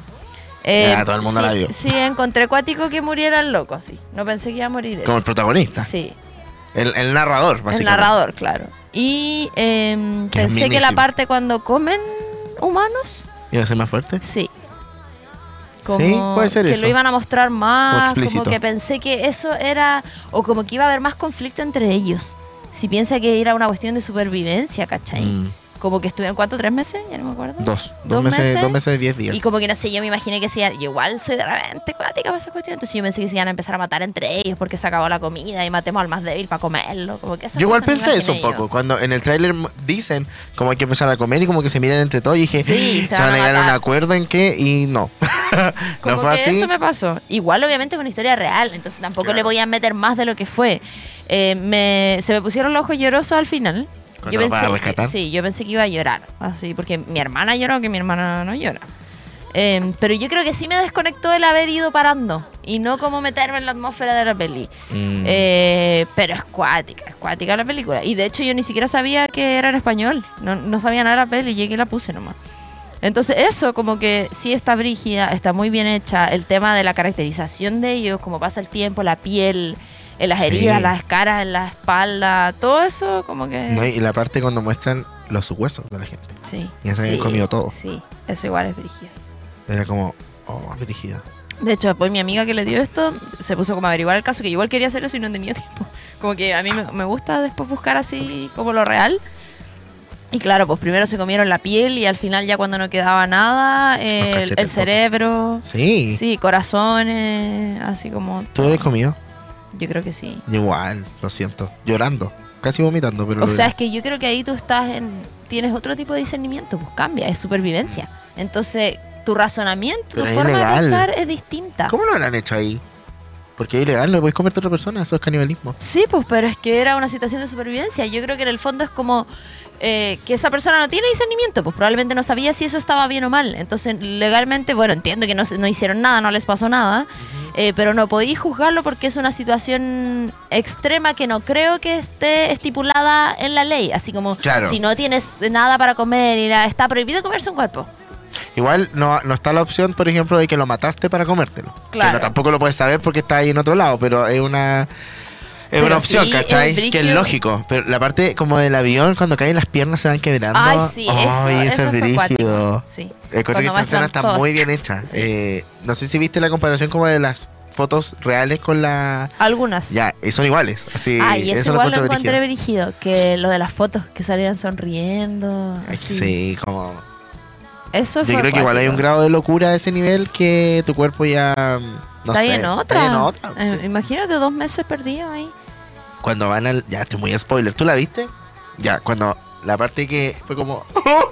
Eh, Ya, todo el mundo sí, la vio. Sí, encontré cuático que muriera el loco, sí. No pensé que iba a morir él. Como el protagonista. Sí, El, el narrador, básicamente. el narrador, claro. Y em, Que pensé que la parte cuando comen humanos, ¿Iba a ser más fuerte? sí. Sí, puede ser que eso. lo iban a mostrar Como más, como que pensé que eso era, o como que iba a haber más conflicto entre ellos. Si piensa que era una cuestión de supervivencia, ¿cachai? Mm, Como que estuvieron, ¿cuánto? ¿Tres meses? Ya no me acuerdo. Dos. Dos, ¿Dos meses, meses? Dos meses, diez días. Y como que no sé, yo me imaginé que se iban, yo igual soy de repente cuática para esa cuestión, entonces yo pensé que se iban a empezar a matar entre ellos porque se acabó la comida y matemos al más débil para comerlo, como que Yo igual pensé eso un poco. yo. Cuando en el tráiler dicen como hay que empezar a comer y como que se miran entre todos y dije, Sí, se, van a llegar a un acuerdo en qué y no. Como no fue que así. eso me pasó. Igual obviamente es una historia real, entonces tampoco Claro. le voy a meter más de lo que fue. Eh, me, se me pusieron los ojos llorosos al final. Vas a que- sí, yo pensé que iba a llorar, así, porque mi hermana lloró, que mi hermana no llora. Eh, pero yo creo que sí me desconectó el haber ido parando y no como meterme en la atmósfera de la peli. Mm. Eh, pero es cuática, es cuática la película. Y de hecho yo ni siquiera sabía que era en español. No, no sabía nada de la peli, llegué y la puse nomás. Entonces eso como que sí está brígida, está muy bien hecha. El tema de la caracterización de ellos, como pasa el tiempo, la piel, en las Sí. heridas, las caras, en la espalda, todo eso como que... No, y la parte cuando muestran los huesos de la gente. Sí. Ya se sí, comido todo. Sí, eso igual es brígida. Era como, oh, dirigida. De hecho, después mi amiga que le dio esto se puso como a averiguar el caso, que yo igual quería hacer eso y no tenía tiempo. Como que a mí me, me gusta después buscar así como lo real. Y claro, pues primero se comieron la piel y al final ya cuando no quedaba nada, eh, el, el cerebro, Sí. sí, corazones, así como... ¿Tú lo has comido? Yo creo que sí. Igual, lo siento. Llorando. Casi vomitando, pero O sea, es que yo creo que ahí tú estás en... Tienes otro tipo de discernimiento, pues cambia, es supervivencia. Entonces, tu razonamiento, Pero tu forma ilegal. de pensar es distinta. ¿Cómo lo habrán hecho ahí? Porque es ilegal, no puedes comerte a otra persona, eso es canibalismo. Sí, pues, pero es que era una situación de supervivencia. Yo creo que en el fondo es como eh, que esa persona no tiene discernimiento, pues probablemente no sabía si eso estaba bien o mal. Entonces, legalmente, bueno, entiendo que no, no hicieron nada, no les pasó nada, eh, pero no podéis juzgarlo porque es una situación extrema que no creo que esté estipulada en la ley. Así como, Claro. si no tienes nada para comer y nada, está prohibido comerse un cuerpo. Igual no, no está la opción, por ejemplo, de que lo mataste para comértelo. Claro. Que no, tampoco lo puedes saber porque está ahí en otro lado, pero es una... Es una opción, sí, ¿cachai? es Que es lógico. Pero la parte como del avión, cuando caen las piernas se van quebrando. Ay, sí, eso, Ay, eso es acuático. Sí. Con Cuando esta escena está todos. muy bien hecha. Sí. Eh, no sé si viste la comparación como de las fotos reales con la... Algunas. Ya, eh, son iguales. Así, Ay, eso, eso igual lo encontré brígido. Que lo de las fotos, que salían sonriendo. Ay, así. Sí, como... Eso Yo creo que igual hay un grado de locura a ese nivel que tu cuerpo ya... No está sé, en otra. Está ahí en otra. Eh, sí. Imagínate dos meses perdidos ahí. Cuando van al... Ya, estoy muy spoiler. ¿Tú la viste? Ya, cuando... La parte que fue como...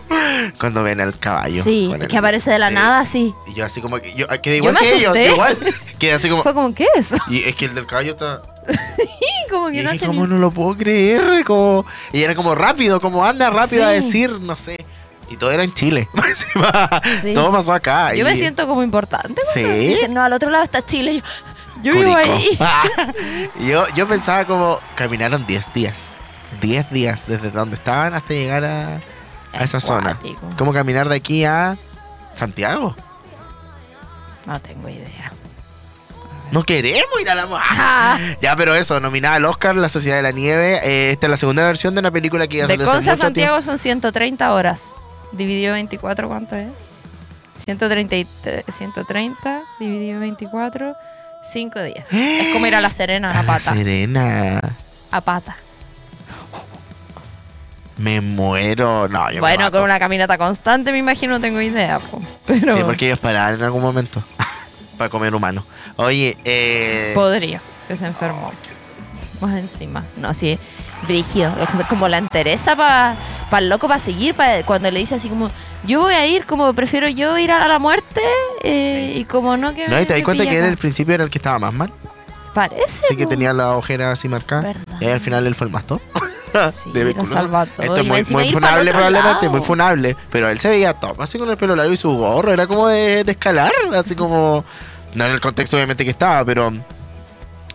cuando ven al caballo. sí, el- que aparece de la sí. nada así. Y yo así como que... Yo quedé igual que ellos. igual. Quedé así como... Fue como, ¿qué es? Y es que el del caballo está... Y como Y que no dije, hace ¿cómo ni... no lo puedo creer? Como... Y era como rápido, como anda rápido a decir, no sé. Y todo era en Chile. Sí. Todo pasó acá. Yo y- me siento como importante. Sí. Dicen, no, al otro lado está Chile. Yo, yo vivo ahí. Yo, yo pensaba como caminaron 10 días. 10 días desde donde estaban hasta llegar a, a esa zona. ¿Cómo caminar de aquí a Santiago? No tengo idea. No queremos ir a la Ah, Ya, pero eso, nominada al Oscar, La Sociedad de la Nieve. Eh, esta es la segunda versión de una película que ya de salió hace Conce a mucho tiempo. Santiago son 130 horas. Dividido 24, ¿cuánto es? 130, y tre- 130 dividido 24, 5 días. Es como ir a La Serena A a la pata. Serena. A pata. Me muero. No, yo Bueno, con una caminata constante me imagino, no tengo idea. po. Pero Sí, porque ellos paraban en algún momento. para comer humano. Oye, eh. podría, que se enfermó. Más encima. No, sí, brígido. Como la entereza para el loco para seguir. pa- cuando le dice así como, yo voy a ir, como prefiero yo ir a la muerte. eh, Sí. Y como no que. No, y te das cuenta que él acá. al principio era el que estaba más mal. Parece. Sí, que tenía la ojera así marcada. Verdad. Y al final él fue el más top. Sí, De lo salva todo. Esto es muy, muy funable probablemente, lado. muy funable. Pero él se veía top, así con el pelo largo y su gorro. Era como de, de escalar, así como... No en el contexto obviamente que estaba, pero...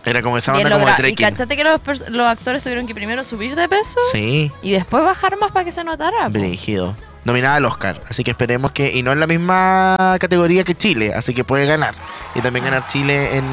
Era como esa onda como de logrado. Y trekking. cachate que los, los actores tuvieron que primero subir de peso Sí, y después bajar más para que se notara. brígido. Nominada al Oscar, así que esperemos que... Y no en la misma categoría que Chile, así que puede ganar. Y también ganar Chile en,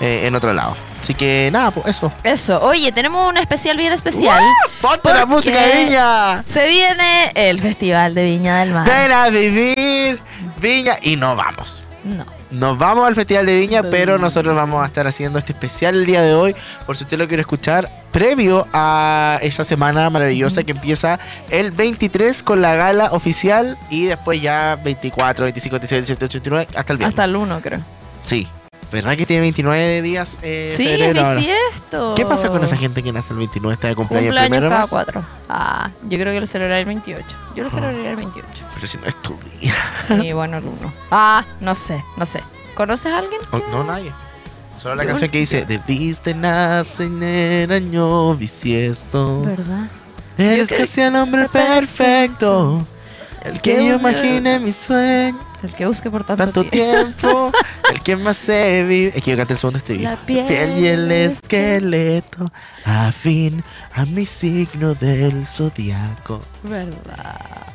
eh, en otro lado. Así que nada, pues eso. Eso. Oye, tenemos un especial bien especial. ¡Ponte la ¿Por música de Viña! Se viene el Festival de Viña del Mar. Ven a vivir Viña y no vamos. No. Nos vamos al Festival de Viña, pero nosotros vamos a estar haciendo este especial el día de hoy, por si usted lo quiere escuchar, previo a esa semana maravillosa que empieza el 23 con la gala oficial y después ya 24, 25, 26, 27, 28, 29, hasta el viernes. Hasta el 1, creo. Sí. ¿Verdad que tiene 29 días? Eh, Sí, febrero bisiesto. ¿Qué pasa con esa gente que nace el 29, está de cumpleaños Cumpleaños primero? cada cuatro. Ah, yo creo que lo celebraré el 28. Yo lo Ah. celebraría el 28. Pero si no es tu día. Sí, bueno, el 1. Ah, no sé, no sé. ¿Conoces a alguien? Oh, no, nadie. Solo la Yo- canción que dice Debiste nacer en el año bisiesto. ¿Verdad? Eres casi el hombre perfecto. El que yo imaginé mi sueño. El que busque por tanto, Tanto tiempo. El que más se vive. Es que yo canté el segundo estribillo. La piel y el es que- esqueleto. Afín a mi signo del zodiaco. ¿Verdad?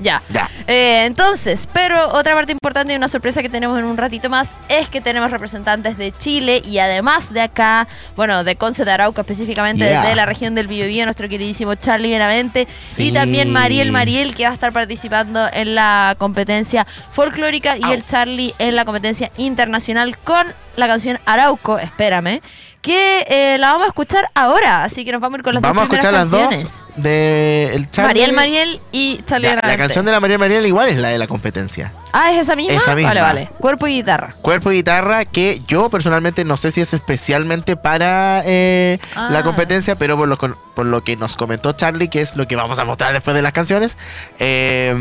Ya. Ya. Eh, entonces, pero otra parte importante y una sorpresa que tenemos en un ratito más es que tenemos representantes de Chile y además de acá, bueno, de Conce de Arauca específicamente, Yeah. de la región del Biobío, nuestro queridísimo Charlie Benavente Sí. y también Mariel Mariel que va a estar participando en la competencia folclórica y Au. el Charlie en la competencia internacional con la canción Arauco, espérame, que eh, la vamos a escuchar ahora, así que nos vamos a ir con las Vamos a dos escuchar primeras las canciones. dos. De el Charlie. Mariel Mariel y Charlie la Benavente. canción de la Mariel Mariel igual es la de la competencia. Ah, ¿es esa misma? Esa misma. Vale, vale. Cuerpo y guitarra. Cuerpo y guitarra que yo personalmente no sé si es especialmente para eh, Ah. la competencia, pero por lo, por lo que nos comentó Charlie, que es lo que vamos a mostrar después de las canciones, eh,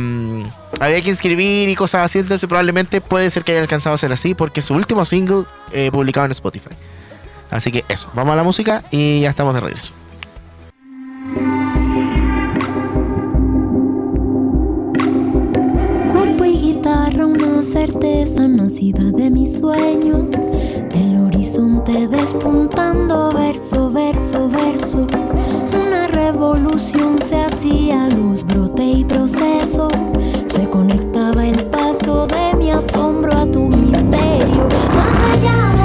había que inscribir y cosas así, entonces probablemente puede ser que haya alcanzado a ser así porque es su último single eh, publicado en Spotify. Así que eso, vamos a la música y ya estamos de regreso. Cuerpo y guitarra, una certeza nacida de mi sueño. El horizonte despuntando, verso, verso, verso. Una revolución se hacía, luz, brote y proceso. Se conectaba el paso de mi asombro a tu misterio. Más allá de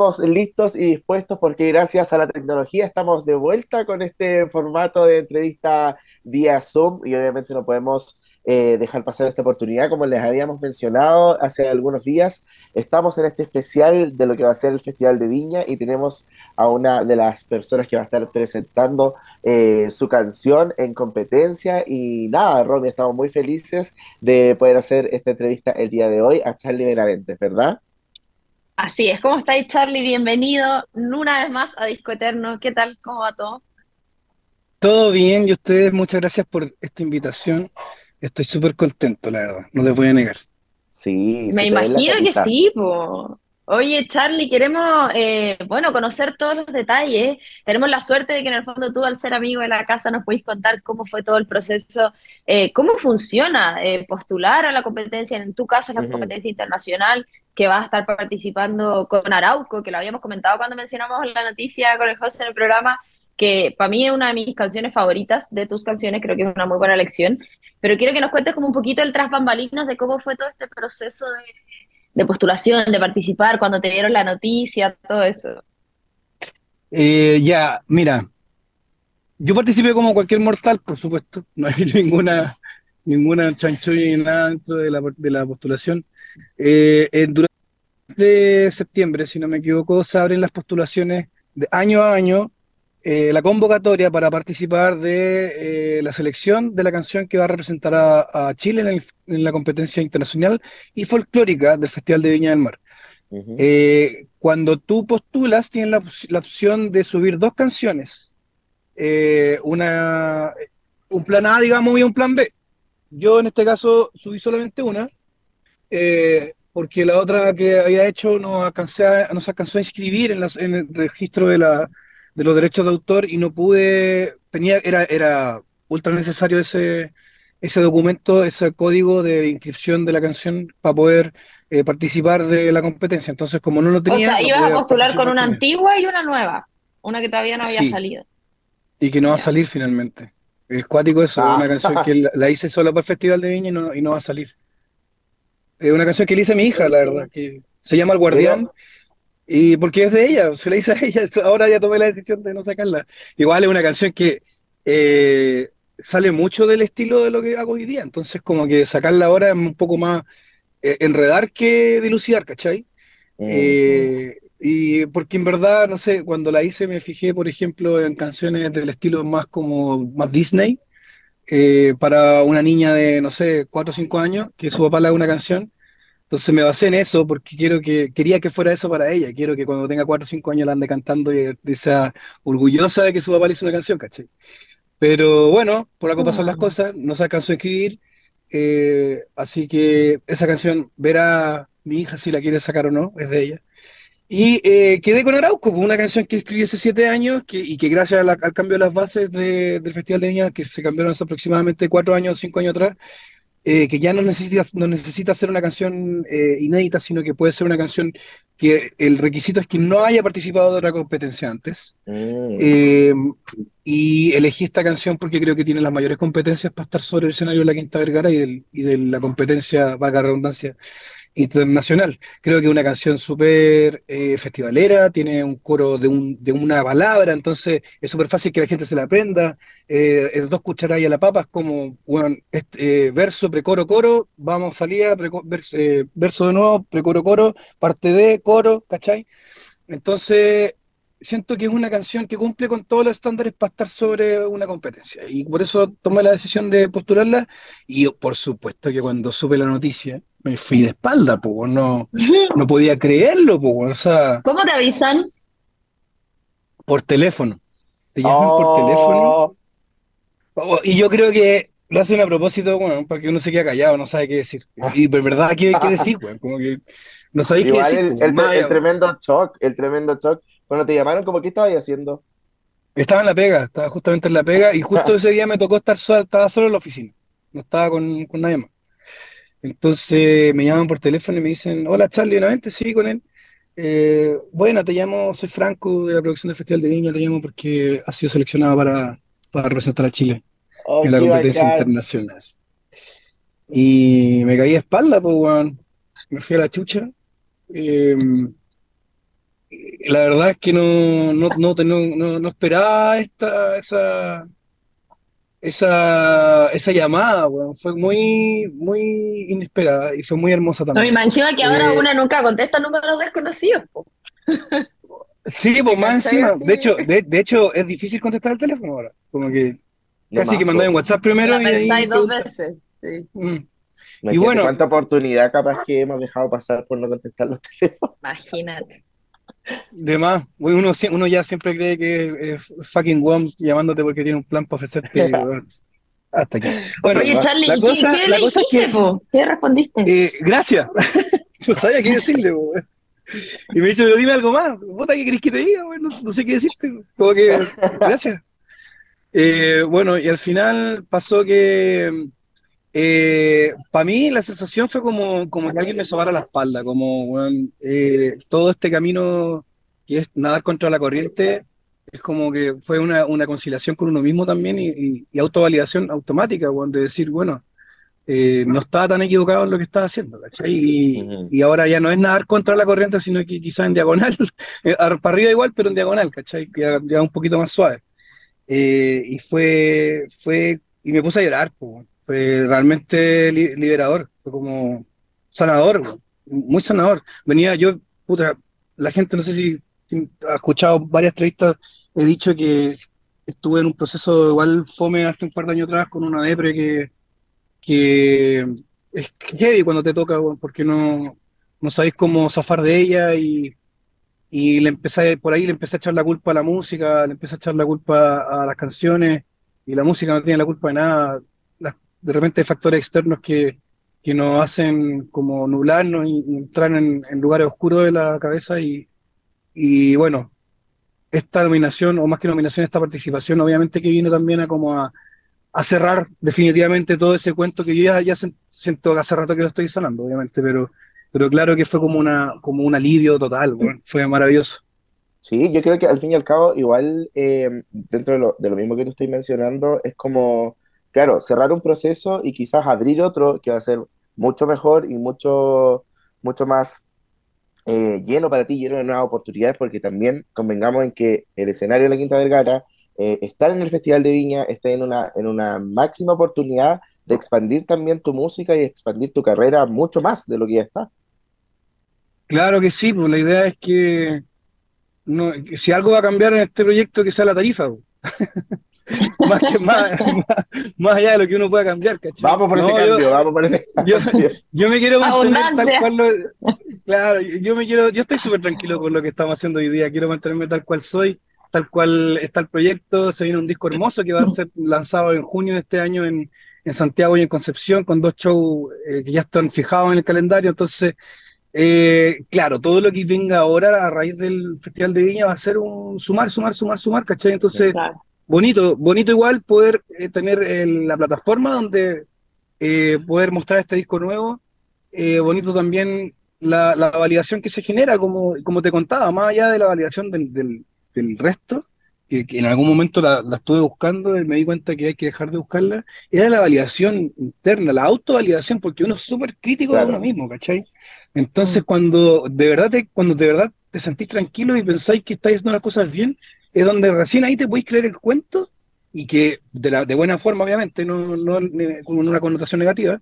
Estamos listos y dispuestos porque gracias a la tecnología estamos de vuelta con este formato de entrevista vía Zoom y obviamente no podemos eh, dejar pasar esta oportunidad. Como les habíamos mencionado hace algunos días, estamos en este especial de lo que va a ser el Festival de Viña y tenemos a una de las personas que va a estar presentando eh, su canción en competencia. Y nada, Romy, estamos muy felices de poder hacer esta entrevista el día de hoy a Charlie Benavente, ¿verdad? Así es, ¿cómo estáis, Charlie? Bienvenido una vez más a Disco Eterno. ¿Qué tal? ¿Cómo va todo? Todo bien, y ustedes, muchas gracias por esta invitación. Estoy súper contento, la verdad, no les voy a negar. Sí, Me imagino que sí, po. Oye, Charlie, queremos, eh, bueno, conocer todos los detalles. Tenemos la suerte de que en el fondo tú, al ser amigo de la casa, nos podéis contar cómo fue todo el proceso, eh, cómo funciona eh, postular a la competencia, en tu caso es la competencia internacional, que vas a estar participando con Arauco, que lo habíamos comentado cuando mencionamos la noticia con el José en el programa, que para mí es una de mis canciones favoritas de tus canciones, creo que es una muy buena elección. Pero quiero que nos cuentes como un poquito el tras bambalinas de cómo fue todo este proceso de postulación, de participar, cuando te dieron la noticia, todo eso. Eh, ya, mira, yo participé como cualquier mortal, por supuesto, no hay ninguna, ninguna chanchulla ni nada dentro de la, de la postulación. Eh, durante de septiembre, si no me equivoco, se abren las postulaciones de año a año, eh, la convocatoria para participar de eh, la selección de la canción que va a representar a, a Chile en, el- en la competencia internacional y folclórica del Festival de Viña del Mar. Eh, cuando tú postulas, tienes la, la opción de subir dos canciones. Una, un plan A, digamos, y un plan B. Yo en este caso subí solamente una, eh, porque la otra que había hecho no alcancé a- no se alcanzó a inscribir en, las- en el registro de, la, de los derechos de autor y no pude, tenía, era, era ultra necesario ese, ese documento, ese código de inscripción de la canción para poder eh, participar de la competencia. Entonces, como no lo O tenía... sea, no ibas a postular con una antigua y una nueva, una que todavía no había Sí. salido. Y que no va a salir finalmente. Es cuático eso, Ah. es una canción que la, la hice solo para el Festival de Viña y no, y no va a salir. Es una canción que le hice a mi hija, la verdad, que se llama El Guardián, y porque es de ella, se la hice a ella, ahora ya tomé la decisión de no sacarla. Igual es una canción que eh, sale mucho del estilo de lo que hago hoy día, entonces como que sacarla ahora es un poco más eh, enredar que dilucidar, ¿cachai? Mm, Eh, y porque en verdad, no sé, cuando la hice me fijé, por ejemplo, en canciones del estilo más como más Disney, eh, para una niña de, no sé, 4 o 5 años, que su papá le haga una canción. Entonces me basé en eso porque quiero que, quería que fuera eso para ella. Quiero que cuando tenga 4 o 5 años la ande cantando y, y sea orgullosa de que su papá le hizo una canción, ¿cachai? Pero bueno, por algo pasan las cosas, no se alcanzó a escribir, eh, así que esa canción verá mi hija si la quiere sacar o no, es de ella. Y eh, quedé con Arauco, pues, una canción que escribí hace siete años que, y que gracias la- al cambio de las bases de- del Festival de Viña, que se cambiaron hace aproximadamente cuatro años, cinco años atrás, eh, que ya no necesita, no necesita ser una canción eh, inédita, sino que puede ser una canción que el requisito es que no haya participado de otra competencia antes. mm. Eh, y elegí esta canción porque creo que tiene las mayores competencias para estar sobre el escenario de la Quinta Vergara y, del- y de la competencia, vaga redundancia, internacional. Creo que es una canción súper eh, festivalera, tiene un coro de, un, de una palabra, entonces es súper fácil que la gente se la aprenda. Eh, es dos cucharadas a la papa, es como bueno, este, eh, verso, precoro, coro, vamos, salida, preco- vers- eh, verso de nuevo, precoro, coro, parte de, coro, ¿cachai? Entonces, siento que es una canción que cumple con todos los estándares para estar sobre una competencia. Y por eso tomé la decisión de postularla. Y por supuesto que cuando supe la noticia, me fui de espalda, pues no, no podía creerlo, pues, o sea, ¿Cómo te avisan? por teléfono. Te llaman por teléfono. Oh, Oh, Y yo creo que lo hacen a propósito, bueno, para que uno se quede callado, no sabe qué decir. Y de verdad, ¿qué, qué decir, weón? Como que no sabéis qué decir. el, pues, tremendo shock, el tremendo shock. Cuando te llamaron, como, ¿qué estabas haciendo? Estaba en la pega, estaba justamente en la pega y justo ese día me tocó estar solo, estaba solo en la oficina, no estaba con, con nadie más. Entonces me llaman por teléfono y me dicen, hola Charlie, nuevamente, sí, con él. Eh, bueno, te llamo, soy Franco de la producción del Festival de Viña, te llamo porque has sido seleccionado para, para representar a Chile Oh, en la competencia bacán. internacional. Y me caí de espalda, pues, weón. Me fui a la chucha. Eh, la verdad es que no, no, no, no, no- no esperaba esta, esa, esa, esa llamada, weón. Fue muy, muy inesperada y fue muy hermosa No, y también. más encima que ahora Eh, una nunca contesta números desconocidos. po. Sí, pues más encima. Así. De hecho, de, de hecho, es difícil contestar el teléfono ahora. Como que No casi que más, mandáis un. WhatsApp primero La y ahí pensáis dos veces. Sí, Mm. No Y que bueno. cuánta oportunidad capaz que hemos dejado pasar por no contestar los teléfonos. imagínate. De más, uno, ya siempre cree que es fucking WOM llamándote porque tiene un plan para ofrecerte. hasta aquí. Bueno, Oye, Charlie, la ¿y cosa, qué, la le cosa es que, po? ¿Qué respondiste? eh, gracias. No sabía qué decirle, po. Y me dice, pero dime algo más. Puta, ¿qué querés que te diga? No, no sé qué decirte. Como que, gracias. Eh, bueno, y al final pasó que para mí la sensación fue como, como que alguien me sobara la espalda, como weón, eh, todo este camino que es nadar contra la corriente, es como que fue una, una conciliación con uno mismo también y, y- y autovalidación automática, weón, de decir, bueno, eh, no estaba tan equivocado en lo que estaba haciendo, ¿cachai? Y, Ujú. y ahora ya no es nadar contra la corriente, sino que quizás en diagonal, eh, ar- para arriba igual, pero en diagonal, ¿cachai? Ya, ya un poquito más suave. Eh, y fue, fue, y me puse a llorar, weón. Fue realmente li- liberador, fue como sanador, muy sanador. Venía yo, puta, la gente no sé si si ha escuchado varias entrevistas, he dicho que estuve en un proceso igual fome hace un par de años atrás con una depre que, es heavy cuando te toca, porque no, no sabéis cómo zafar de ella y, y le empecé, por ahí le empecé a echar la culpa a la música, le empecé a echar la culpa a las canciones y la música no tiene la culpa de nada. De repente hay factores externos que, que nos hacen como nublarnos y, entrar en, en lugares oscuros de la cabeza y, y bueno, esta nominación, o más que nominación, esta participación, obviamente que viene también a como a, a cerrar definitivamente todo ese cuento que yo ya, ya siento que hace rato que lo estoy sanando, obviamente, pero, pero claro que fue como una, como un alivio total, weón. Fue maravilloso. Sí, yo creo que al fin y al cabo, igual eh, dentro de lo, de lo mismo que tú estás mencionando, es como, claro, cerrar un proceso y quizás abrir otro que va a ser mucho mejor y mucho, mucho más eh, lleno para ti, lleno de nuevas oportunidades, porque también convengamos en que el escenario de la Quinta Vergara, eh, estar en el Festival de Viña, está en una, en una máxima oportunidad de expandir también tu música y expandir tu carrera mucho más de lo que ya está. Claro que sí, pues la idea es que, no, que si algo va a cambiar en este proyecto, que sea la tarifa, po. Más, que- más, más, allá de lo que uno pueda cambiar, ¿cachai? Vamos por ese No, yo- cambio, vamos por ese yo, cambio. yo me quiero mantener tal cual lo- claro, yo yo me quiero, yo estoy súper tranquilo con lo que estamos haciendo hoy día, quiero mantenerme tal cual soy, tal cual está el proyecto, se viene un disco hermoso que va a ser lanzado en junio de este año en, en Santiago y en Concepción, con dos shows eh, que ya están fijados en el calendario, entonces, eh, claro, todo lo que venga ahora a raíz del Festival de Viña va a ser un sumar, sumar, sumar, sumar, ¿cachai? Entonces, Claro. Bonito, bonito igual poder eh, tener el- la plataforma donde eh, poder mostrar este disco nuevo. Eh, bonito también la, la validación que se genera, como, como te contaba, más allá de la validación del, del, del resto, que, que en algún momento la, la estuve buscando y me di cuenta que hay que dejar de buscarla, era la validación interna, la autovalidación, porque uno es súper crítico de uno mismo, ¿cachai? Entonces, cuando de verdad te, cuando de verdad te sentís tranquilo y pensáis que estáis haciendo las cosas bien, es donde recién ahí te podéis creer el cuento y que de, la, de buena forma, obviamente, no, con una connotación negativa.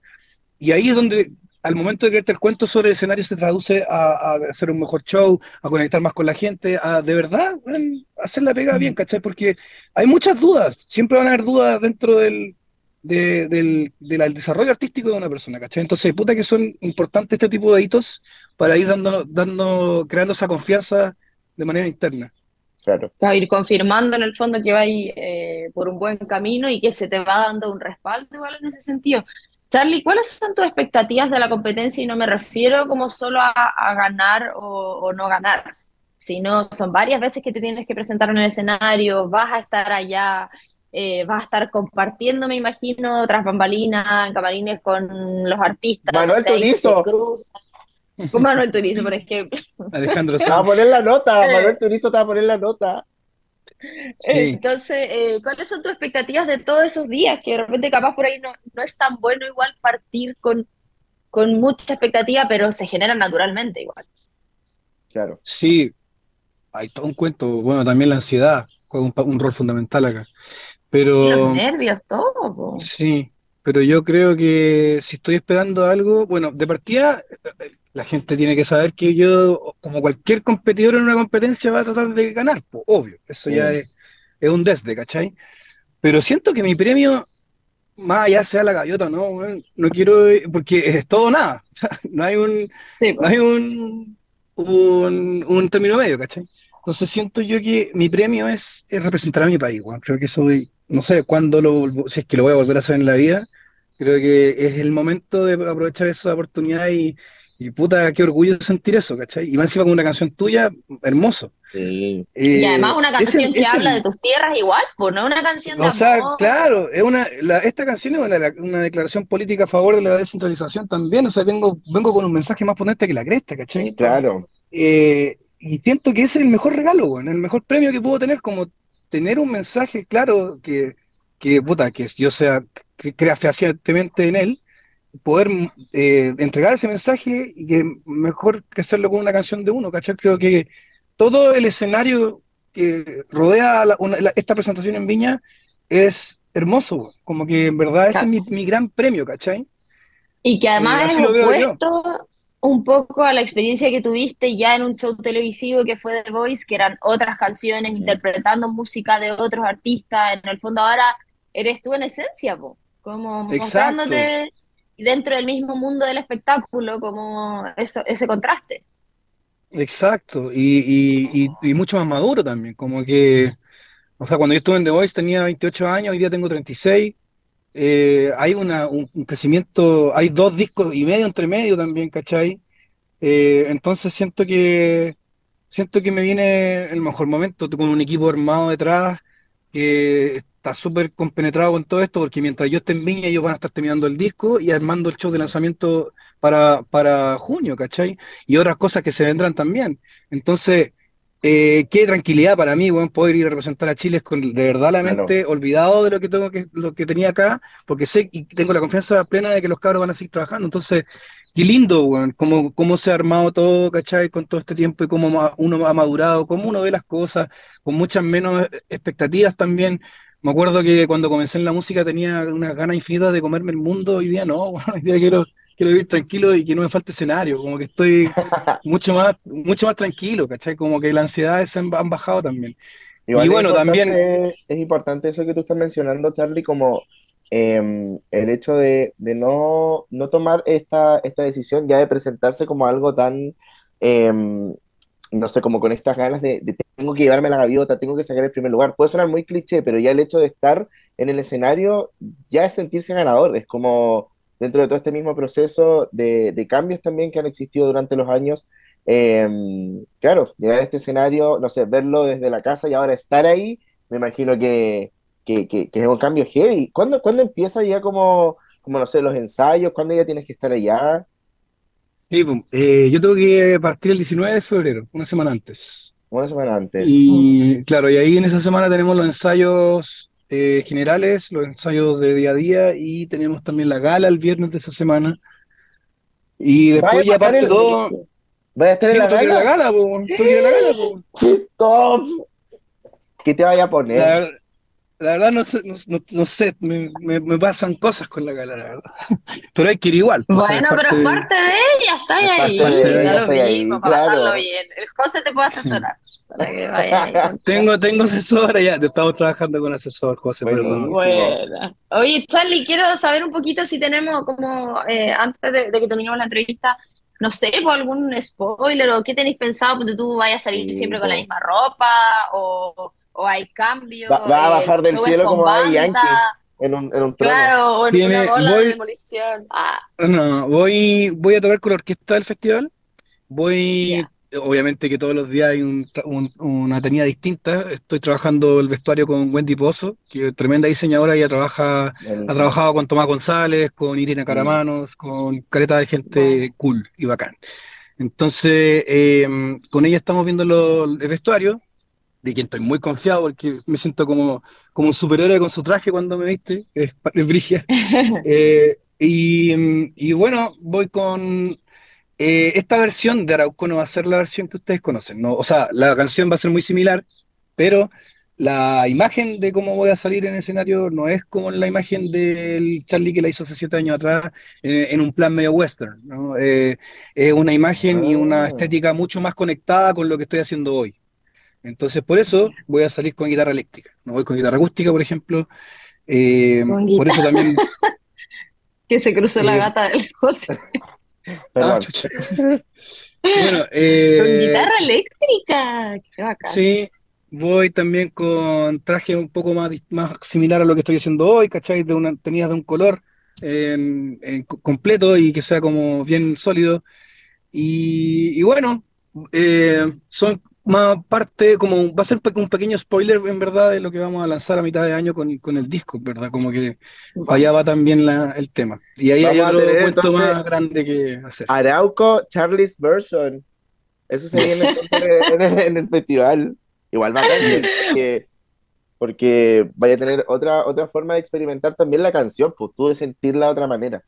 Y ahí es donde, al momento de creerte el cuento sobre el escenario, se traduce a, a hacer un mejor show, a conectar más con la gente, a de verdad hacer la pega bien, ¿cachai? Porque hay muchas dudas, siempre van a haber dudas dentro del, de- del, del- del desarrollo artístico de una persona, ¿cachai? Entonces, puta que son importantes este tipo de hitos para ir dando, dando, creando esa confianza de manera interna. Claro. Claro, ir confirmando en el fondo que vais eh, por un buen camino y que se te va dando un respaldo igual en ese sentido. Charlie, ¿cuáles son tus expectativas de la competencia? Y no me refiero como solo a, a ganar o, o no ganar, sino son varias veces que te tienes que presentar en el escenario, vas a estar allá, eh, vas a estar compartiendo, me imagino, tras bambalinas, en camarines con los artistas, Manuel Turizo. Con Manuel Turizo, por ejemplo. Alejandro Te va a Sanz. poner la nota, Eh. Manuel Turizo te va a poner la nota. Sí. Entonces, eh, ¿cuáles son tus expectativas de todos esos días? Que de repente capaz por ahí no, no es tan bueno igual partir con, con mucha expectativa, pero se genera naturalmente igual. Claro. Sí, hay todo un cuento. Bueno, también la ansiedad juega un, rol fundamental acá. Y Pero los nervios, todo. po. sí, pero yo creo que si estoy esperando algo, bueno, de partida, eh, la gente tiene que saber que yo, como cualquier competidor en una competencia, va a tratar de ganar, po, obvio. Eso ya Mm. es, es un desde, ¿cachai? Pero siento que mi premio, más allá sea la gaviota, ¿no? No quiero, porque es todo o nada. O sea, no hay un, Sí, no hay un, un, un término medio, ¿cachai? Entonces siento yo que mi premio es, es representar a mi país, weón. Creo que soy, no sé cuándo lo, si es que lo voy a volver a hacer en la vida, creo que es el momento de aprovechar esa oportunidad y, y puta, qué orgullo sentir eso, ¿cachai? Y más encima con una canción tuya, hermoso. Sí. Y Eh, además una ese- canción que ese- habla de tus tierras igual, pues no una canción de o sea, amor. claro, es una, la- esta canción es una, una declaración política a favor de la descentralización también, o sea, vengo, vengo con un mensaje más potente que la cresta, ¿cachai? Sí, po. Claro. Eh, y siento que ese es el mejor regalo, weón, el mejor premio que puedo tener, como tener un mensaje claro que, que puta, que yo sea, que crea fehacientemente en él, poder eh, entregar ese mensaje y que mejor que hacerlo con una canción de uno, ¿cachai? Creo que todo el escenario que rodea la- una- la- esta presentación en Viña es hermoso, como que en verdad ese es mi, mi gran premio, ¿cachai? Y que Eh, además así es lo opuesto un poco a la experiencia que tuviste ya en un show televisivo que fue The Voice, que eran otras canciones, interpretando música de otros artistas. En el fondo ahora eres tú en esencia, po, como Exacto. mostrándote dentro del mismo mundo del espectáculo, como eso, ese contraste. Exacto, y, y, y, y mucho más maduro también, como que, o sea, cuando yo estuve en The Voice tenía 28 años, hoy día tengo 36, eh, hay una, un, un crecimiento, hay dos discos y medio entre medio también, ¿cachai? Eh, entonces siento que, siento que me viene el mejor momento, con un equipo armado detrás, que está súper compenetrado con todo esto porque mientras yo esté en Viña ellos van a estar terminando el disco y armando el show de lanzamiento para, para junio, ¿cachai? Y otras cosas que se vendrán también. Entonces, eh, qué tranquilidad para mí, weón, poder ir a representar a Chile con de verdad la Claro. mente olvidado de lo que tengo que, lo que tenía acá, porque sé y tengo la confianza plena de que los cabros van a seguir trabajando. Entonces, qué lindo, weón, cómo, cómo se ha armado todo, ¿cachai? Con todo este tiempo y cómo uno ha madurado, cómo uno ve las cosas, con muchas menos expectativas también. Me acuerdo que cuando comencé en la música tenía unas ganas infinitas de comerme el mundo, hoy día no, hoy día quiero, quiero vivir tranquilo y que no me falte escenario, como que estoy mucho más, mucho más tranquilo, ¿cachai? Como que las ansiedades se han, han bajado también. Igual Y bueno, también, es importante eso que tú estás mencionando, Charlie, como em, el hecho de, de no, no tomar esta, esta decisión ya de presentarse como algo tan, em, no sé, como con estas ganas de, de tengo que llevarme la gaviota, tengo que sacar el primer lugar. Puede sonar muy cliché, pero ya el hecho de estar en el escenario ya es sentirse ganador, es como dentro de todo este mismo proceso de, cambios también que han existido durante los años. em, claro, llegar a este escenario, no sé, verlo desde la casa y ahora estar ahí, me imagino que, que, que- que es un cambio heavy. ¿Cuándo, cuándo empieza ya como, como, no sé, los ensayos? ¿Cuándo ya tienes que estar allá? Sí, pues, eh, yo tengo que partir el 19 de febrero, una semana antes. Una semana antes. Y claro, y ahí en esa semana tenemos los ensayos eh, generales, los ensayos de día a día y tenemos también la gala el viernes de esa semana. Y después ya el- todo. ¿Vas a estar en la tengo que ir a la gala? gala, po, la gala, po. ¡Qué top! ¿Qué te vaya a poner? La, ver- la verdad no sé, no, no- no sé, me, me- me pasan cosas con la gala, la verdad. Pero hay que ir igual. o sea, es Bueno, pero es de- parte de ella, está Es ahí. lo mismo, para pasarlo claro. bien. El José te puede asesorar para que vaya ahí con- Tengo, tengo asesora ya, estamos trabajando con asesor, José, perdón. Bueno. Oye, Charlie, quiero saber un poquito si tenemos como, eh, antes de, de que terminemos la entrevista, no sé, por algún spoiler o qué tenéis pensado, porque tú vayas a salir Sí, siempre con la po. misma ropa o, o hay cambio, Va- va a eh, bajar del cielo como Daddy Yankee. En un, en un trono. claro, o en Tiene- una bola voy- de demolición. Ah, No, voy, voy a tocar con la orquesta del festival. Voy, obviamente que todos los días hay un una tenida distinta. Estoy trabajando el vestuario con Wendy Pozo, que es tremenda diseñadora, ella trabaja, ha trabajado con Tomás González, con Irina Caramanos, con careta de gente cool y bacán. Entonces, eh, con ella estamos viendo lo- el vestuario, de quien estoy muy confiado porque me siento como, como un superhéroe con su traje cuando me viste, es, es Brigia. Eh, y, y bueno, voy con eh, esta versión de Arauco no va a ser la versión que ustedes conocen, ¿no? O sea, la canción va a ser muy similar, pero la imagen de cómo voy a salir en el escenario no es como la imagen del Charlie que la hizo hace siete años atrás eh, en un plan medio western, ¿no? Eh, es una imagen y una Ah. estética mucho más conectada con lo que estoy haciendo hoy. Entonces, por eso voy a salir con guitarra eléctrica, no voy con guitarra acústica, por ejemplo. Eh, Con por eso también que se cruzó la Eh, gata del José. Ah. Bueno, Con eh, guitarra eléctrica. Qué bacán. sí, voy también con traje un poco más, más similar a lo que estoy haciendo hoy, ¿cachai? De una, tenidas de un color en- en co- completo y que sea como bien sólido. Y, y bueno, eh, son más parte, como va a ser un pequeño spoiler en verdad de lo que vamos a lanzar a mitad de año con, con el disco, ¿verdad? Como que allá va también la- el tema. Y ahí hay Vamos a otro tener, cuento entonces, más grande que hacer. Arauco, Charlie's Version. Eso se viene en el, en el festival. Igual bacán, porque, porque vaya a tener otra, otra forma de experimentar también la canción, pues tú de sentirla de otra manera.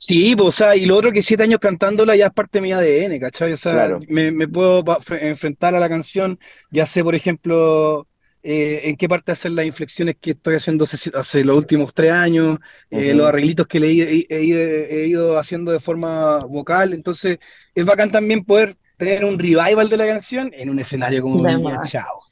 Sí, pues, o sea, y lo otro que siete años cantándola ya es parte de mi ADN, ¿cachai? O sea, Claro. me, me puedo enfrentar a la canción, ya sé, por ejemplo, eh, en qué parte hacer las inflexiones que estoy haciendo hace, hace los últimos tres años, eh, los arreglitos que le he, he- he ido he ido haciendo de forma vocal, entonces es bacán también poder tener un revival de la canción en un escenario como chao.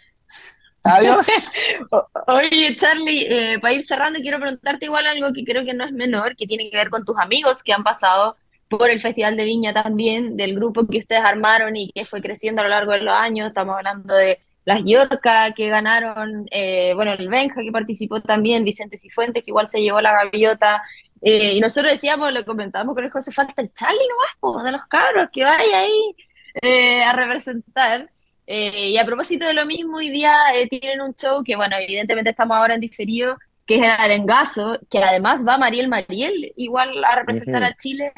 Adiós. Oye, Charlie, eh, para ir cerrando, quiero preguntarte igual algo que creo que no es menor, que tiene que ver con tus amigos que han pasado por el Festival de Viña también, del grupo que ustedes armaron y que fue creciendo a lo largo de los años. Estamos hablando de las Yorca que ganaron, eh, bueno, el Benja que participó también, Vicente Cifuentes que igual se llevó la gaviota. eh, y nosotros decíamos, lo comentábamos con el José, falta el Charlie nomás, de los cabros, que vaya ahí eh, a representar. Eh, y a propósito de lo mismo, hoy día eh, tienen un show que, bueno, evidentemente estamos ahora en diferido, que es el Arengazo, que además va Mariel Mariel, igual a representar a Chile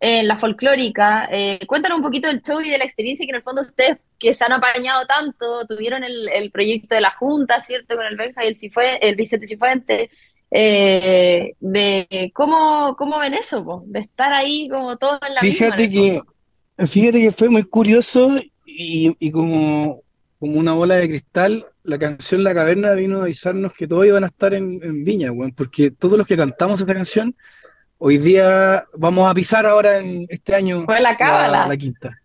en la folclórica. Eh, cuéntanos un poquito del show y de la experiencia que en el fondo ustedes que se han apañado tanto, tuvieron el, el proyecto de la Junta, ¿cierto? Con el Benja y el, Cifue- el Vicente Cifuentes, de cómo, cómo ven eso, po? de estar ahí como todos en la misma en Fíjate que, fíjate que fue muy curioso y, y como, como una bola de cristal, la canción La Caverna vino a avisarnos que todos iban a estar en, en Viña, weón, porque todos los que cantamos esta canción, hoy día vamos a pisar ahora en este año Fue la la, cábala. la quinta.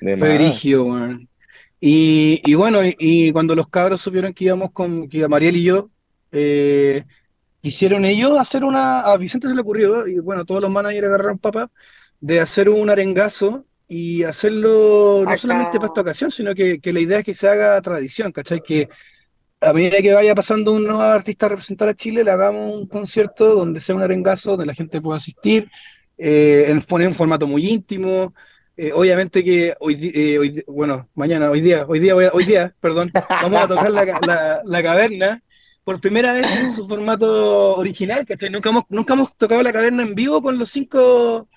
De Fue brígido, weón. Y, y bueno, y, y cuando los cabros supieron que íbamos con, que Mariel y yo, eh, quisieron ellos hacer una, a Vicente se le ocurrió, y bueno, todos los managers agarraron papa, de hacer un arengazo y hacerlo no solamente para esta ocasión, sino que, que la idea es que se haga tradición, ¿cachai? Que a medida que vaya pasando un nuevo artista a representar a Chile, le hagamos un concierto donde sea un arengazo, donde la gente pueda asistir, eh, en, fo- en un formato muy íntimo. Eh, obviamente que hoy, eh, hoy bueno, mañana, hoy día, hoy día, hoy día, perdón, vamos a tocar la, la, la caverna por primera vez en su formato original, ¿cachai? Nunca hemos, nunca hemos tocado la caverna en vivo con los cinco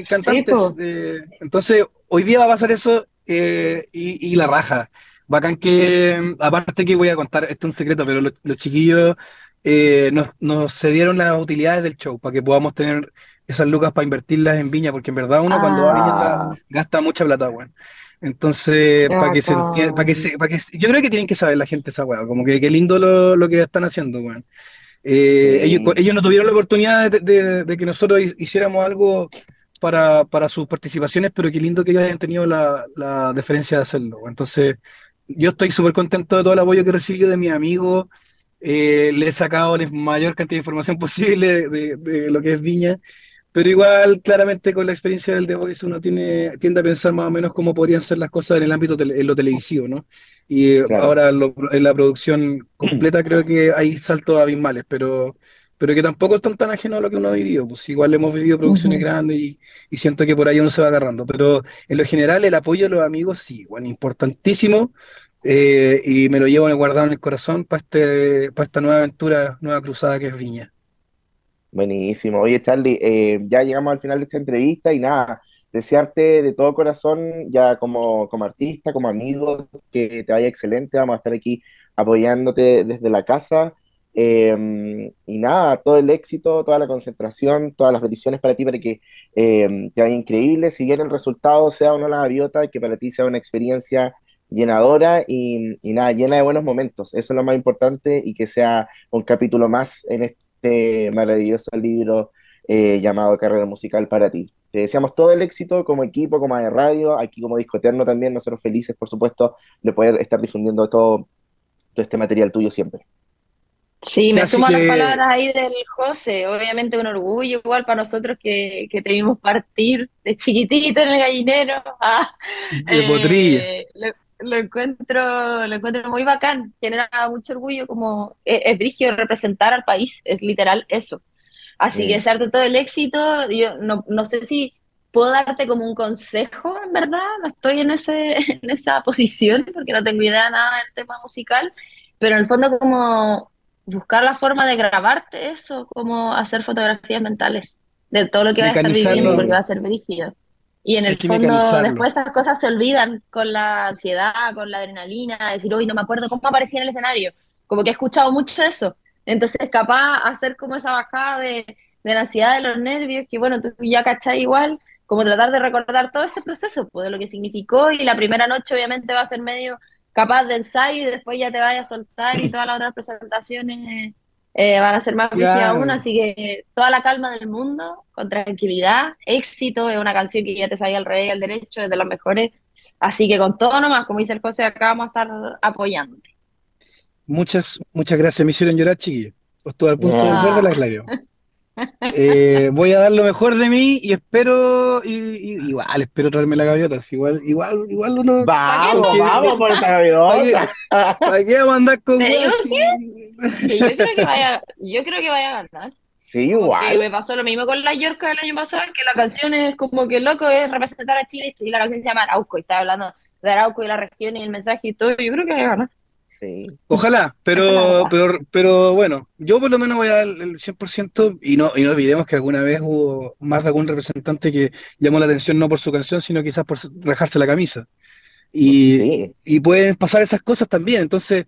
eh, Sí, cantantes. de- entonces, hoy día va a pasar eso eh, y, y la raja. Bacán que, aparte que voy a contar, esto es un secreto, pero los, los chiquillos eh, nos, nos cedieron las utilidades del show para que podamos tener esas lucas para invertirlas en Viña, porque en verdad uno cuando va a Viña Ah, gasta mucha plata, weón. Entonces, para que se entienda, para que se, para que yo creo que tienen que saber la gente esa weá, como que qué lindo lo, lo que están haciendo, weón. Eh, ellos, Sí. ellos no tuvieron la oportunidad de, de- de que nosotros hi- hiciéramos algo para, para sus participaciones, pero qué lindo que ellos hayan tenido la, la deferencia de hacerlo. Entonces, yo estoy súper contento de todo el apoyo que he recibido de mis amigos. eh, le he sacado la mayor cantidad de información posible de, de- de lo que es Viña. Pero igual, claramente con la experiencia del The Voice uno tiene, tiende a pensar más o menos cómo podrían ser las cosas en el ámbito tele- en lo televisivo, ¿no? Y eh, Claro. ahora lo- en la producción completa creo que hay saltos abismales, pero, pero que tampoco están tan ajenos a lo que uno ha vivido. Pues igual hemos vivido producciones grandes y, y siento que por ahí uno se va agarrando. Pero en lo general el apoyo de los amigos sí, bueno, importantísimo. eh, y me lo llevo guardado en el corazón para este, para esta nueva aventura, nueva cruzada que es Viña. Buenísimo. Oye, Charlie, eh, ya llegamos al final de esta entrevista y nada, desearte de todo corazón, ya como, como artista, como amigo, que te vaya excelente. Vamos a estar aquí apoyándote desde la casa. Eh, y nada, todo el éxito, toda la concentración, todas las peticiones para ti, para que eh, te vaya increíble. Si bien el resultado sea no la gaviota, que para ti sea una experiencia llenadora y, nada, llena de buenos momentos. Eso es lo más importante y que sea un capítulo más en este maravilloso libro eh, llamado Carrera Musical para ti. Te deseamos todo el éxito como equipo, como de radio, aquí como Disco Eterno también, nosotros felices, por supuesto, de poder estar difundiendo todo, todo este material tuyo siempre. Sí, me Así sumo a las palabras ahí del José. Obviamente un orgullo igual para nosotros que, que te vimos partir de chiquitito en el gallinero. Ah, De potrilla. eh, lo, lo encuentro, lo encuentro muy bacán. Genera mucho orgullo como es, es brígido representar al país, es literal eso. Así Mm. que desearte todo el éxito. Yo no, no sé si puedo darte como un consejo, en verdad. No estoy en ese, en esa posición porque no tengo idea nada del tema musical. Pero en el fondo como buscar la forma de grabarte eso, como hacer fotografías mentales de todo lo que vas a estar viviendo porque va a ser brígido. Y en el fondo después esas cosas se olvidan con la ansiedad, con la adrenalina, decir, hoy no me acuerdo cómo aparecía en el escenario. Como que he escuchado mucho eso. Entonces, capaz hacer como esa bajada de, de la ansiedad, de los nervios, que bueno, tú ya cachai igual, como tratar de recordar todo ese proceso, pues, de lo que significó, y la primera noche obviamente va a ser medio capaz de ensayo, y después ya te vayas a soltar, y todas las otras presentaciones eh, van a ser más Claro. aún, así que toda la calma del mundo, con tranquilidad, éxito, es una canción que ya te sabía el rey y el derecho, es de las mejores, así que con todo nomás, como dice el José, acá vamos a estar apoyándote. Muchas, muchas gracias, me hicieron llorar, chiquillos. Estuve al punto Ah. borde de las lágrimas. Eh, voy a dar lo mejor de mí y espero, y, y- igual, espero traerme la gaviota. si Igual, igual, igual uno. Vamos, Porque- vamos por esta gaviota. ¿Para qué vamos a andar con ¿Te digo weas si- Que yo creo que vaya, yo creo que vaya a ganar. Sí, Como igual. que me pasó lo mismo con la Yorka del año pasado, que la canción es como que loco es representar a Chile y la canción se llama Arauco y está hablando de Arauco y la región y el mensaje y todo, yo creo que va a ganar. Sí. Ojalá, pero, pero, pero bueno, yo por lo menos voy a dar el 100% y no, y no olvidemos que alguna vez hubo más de algún representante que llamó la atención no por su canción, sino quizás por rajarse la camisa. Y, Sí. y pueden pasar esas cosas también, entonces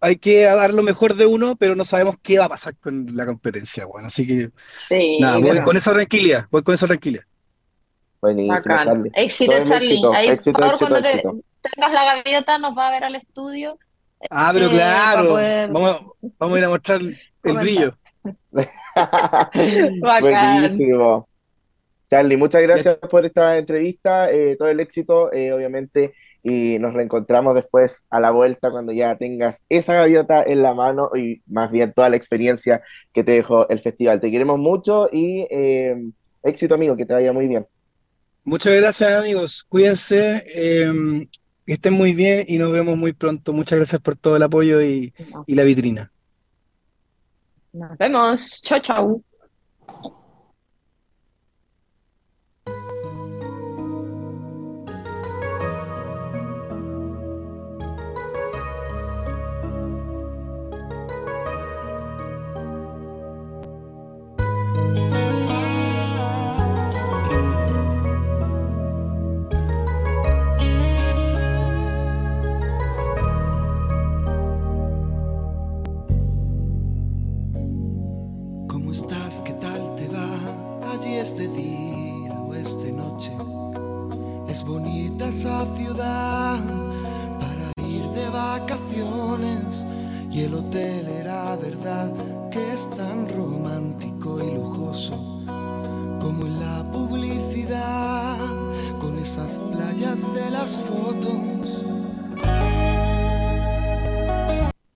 hay que dar lo mejor de uno, pero no sabemos qué va a pasar con la competencia, bueno, así que Sí, nada, voy con esa tranquilidad, voy con esa tranquilidad. Buenísimo, bacán. Charlie. Éxito, Todo Charlie. éxito, Ahí, éxito, por favor, éxito, cuando te- tengas la gaviota, nos va a ver al estudio. Ah, pero Eh, claro, poder vamos, a- vamos a ir a mostrar el comentar. brillo. Bacán. Buenísimo. Charlie, muchas gracias por esta entrevista, eh, todo el éxito, eh, obviamente, y nos reencontramos después a la vuelta cuando ya tengas esa gaviota en la mano y más bien toda la experiencia que te dejó el festival. Te queremos mucho y eh, éxito, amigo, que te vaya muy bien. Muchas gracias, amigos. Cuídense, eh, que estén muy bien y nos vemos muy pronto. Muchas gracias por todo el apoyo y, y la vitrina. Nos vemos. Chau, chau.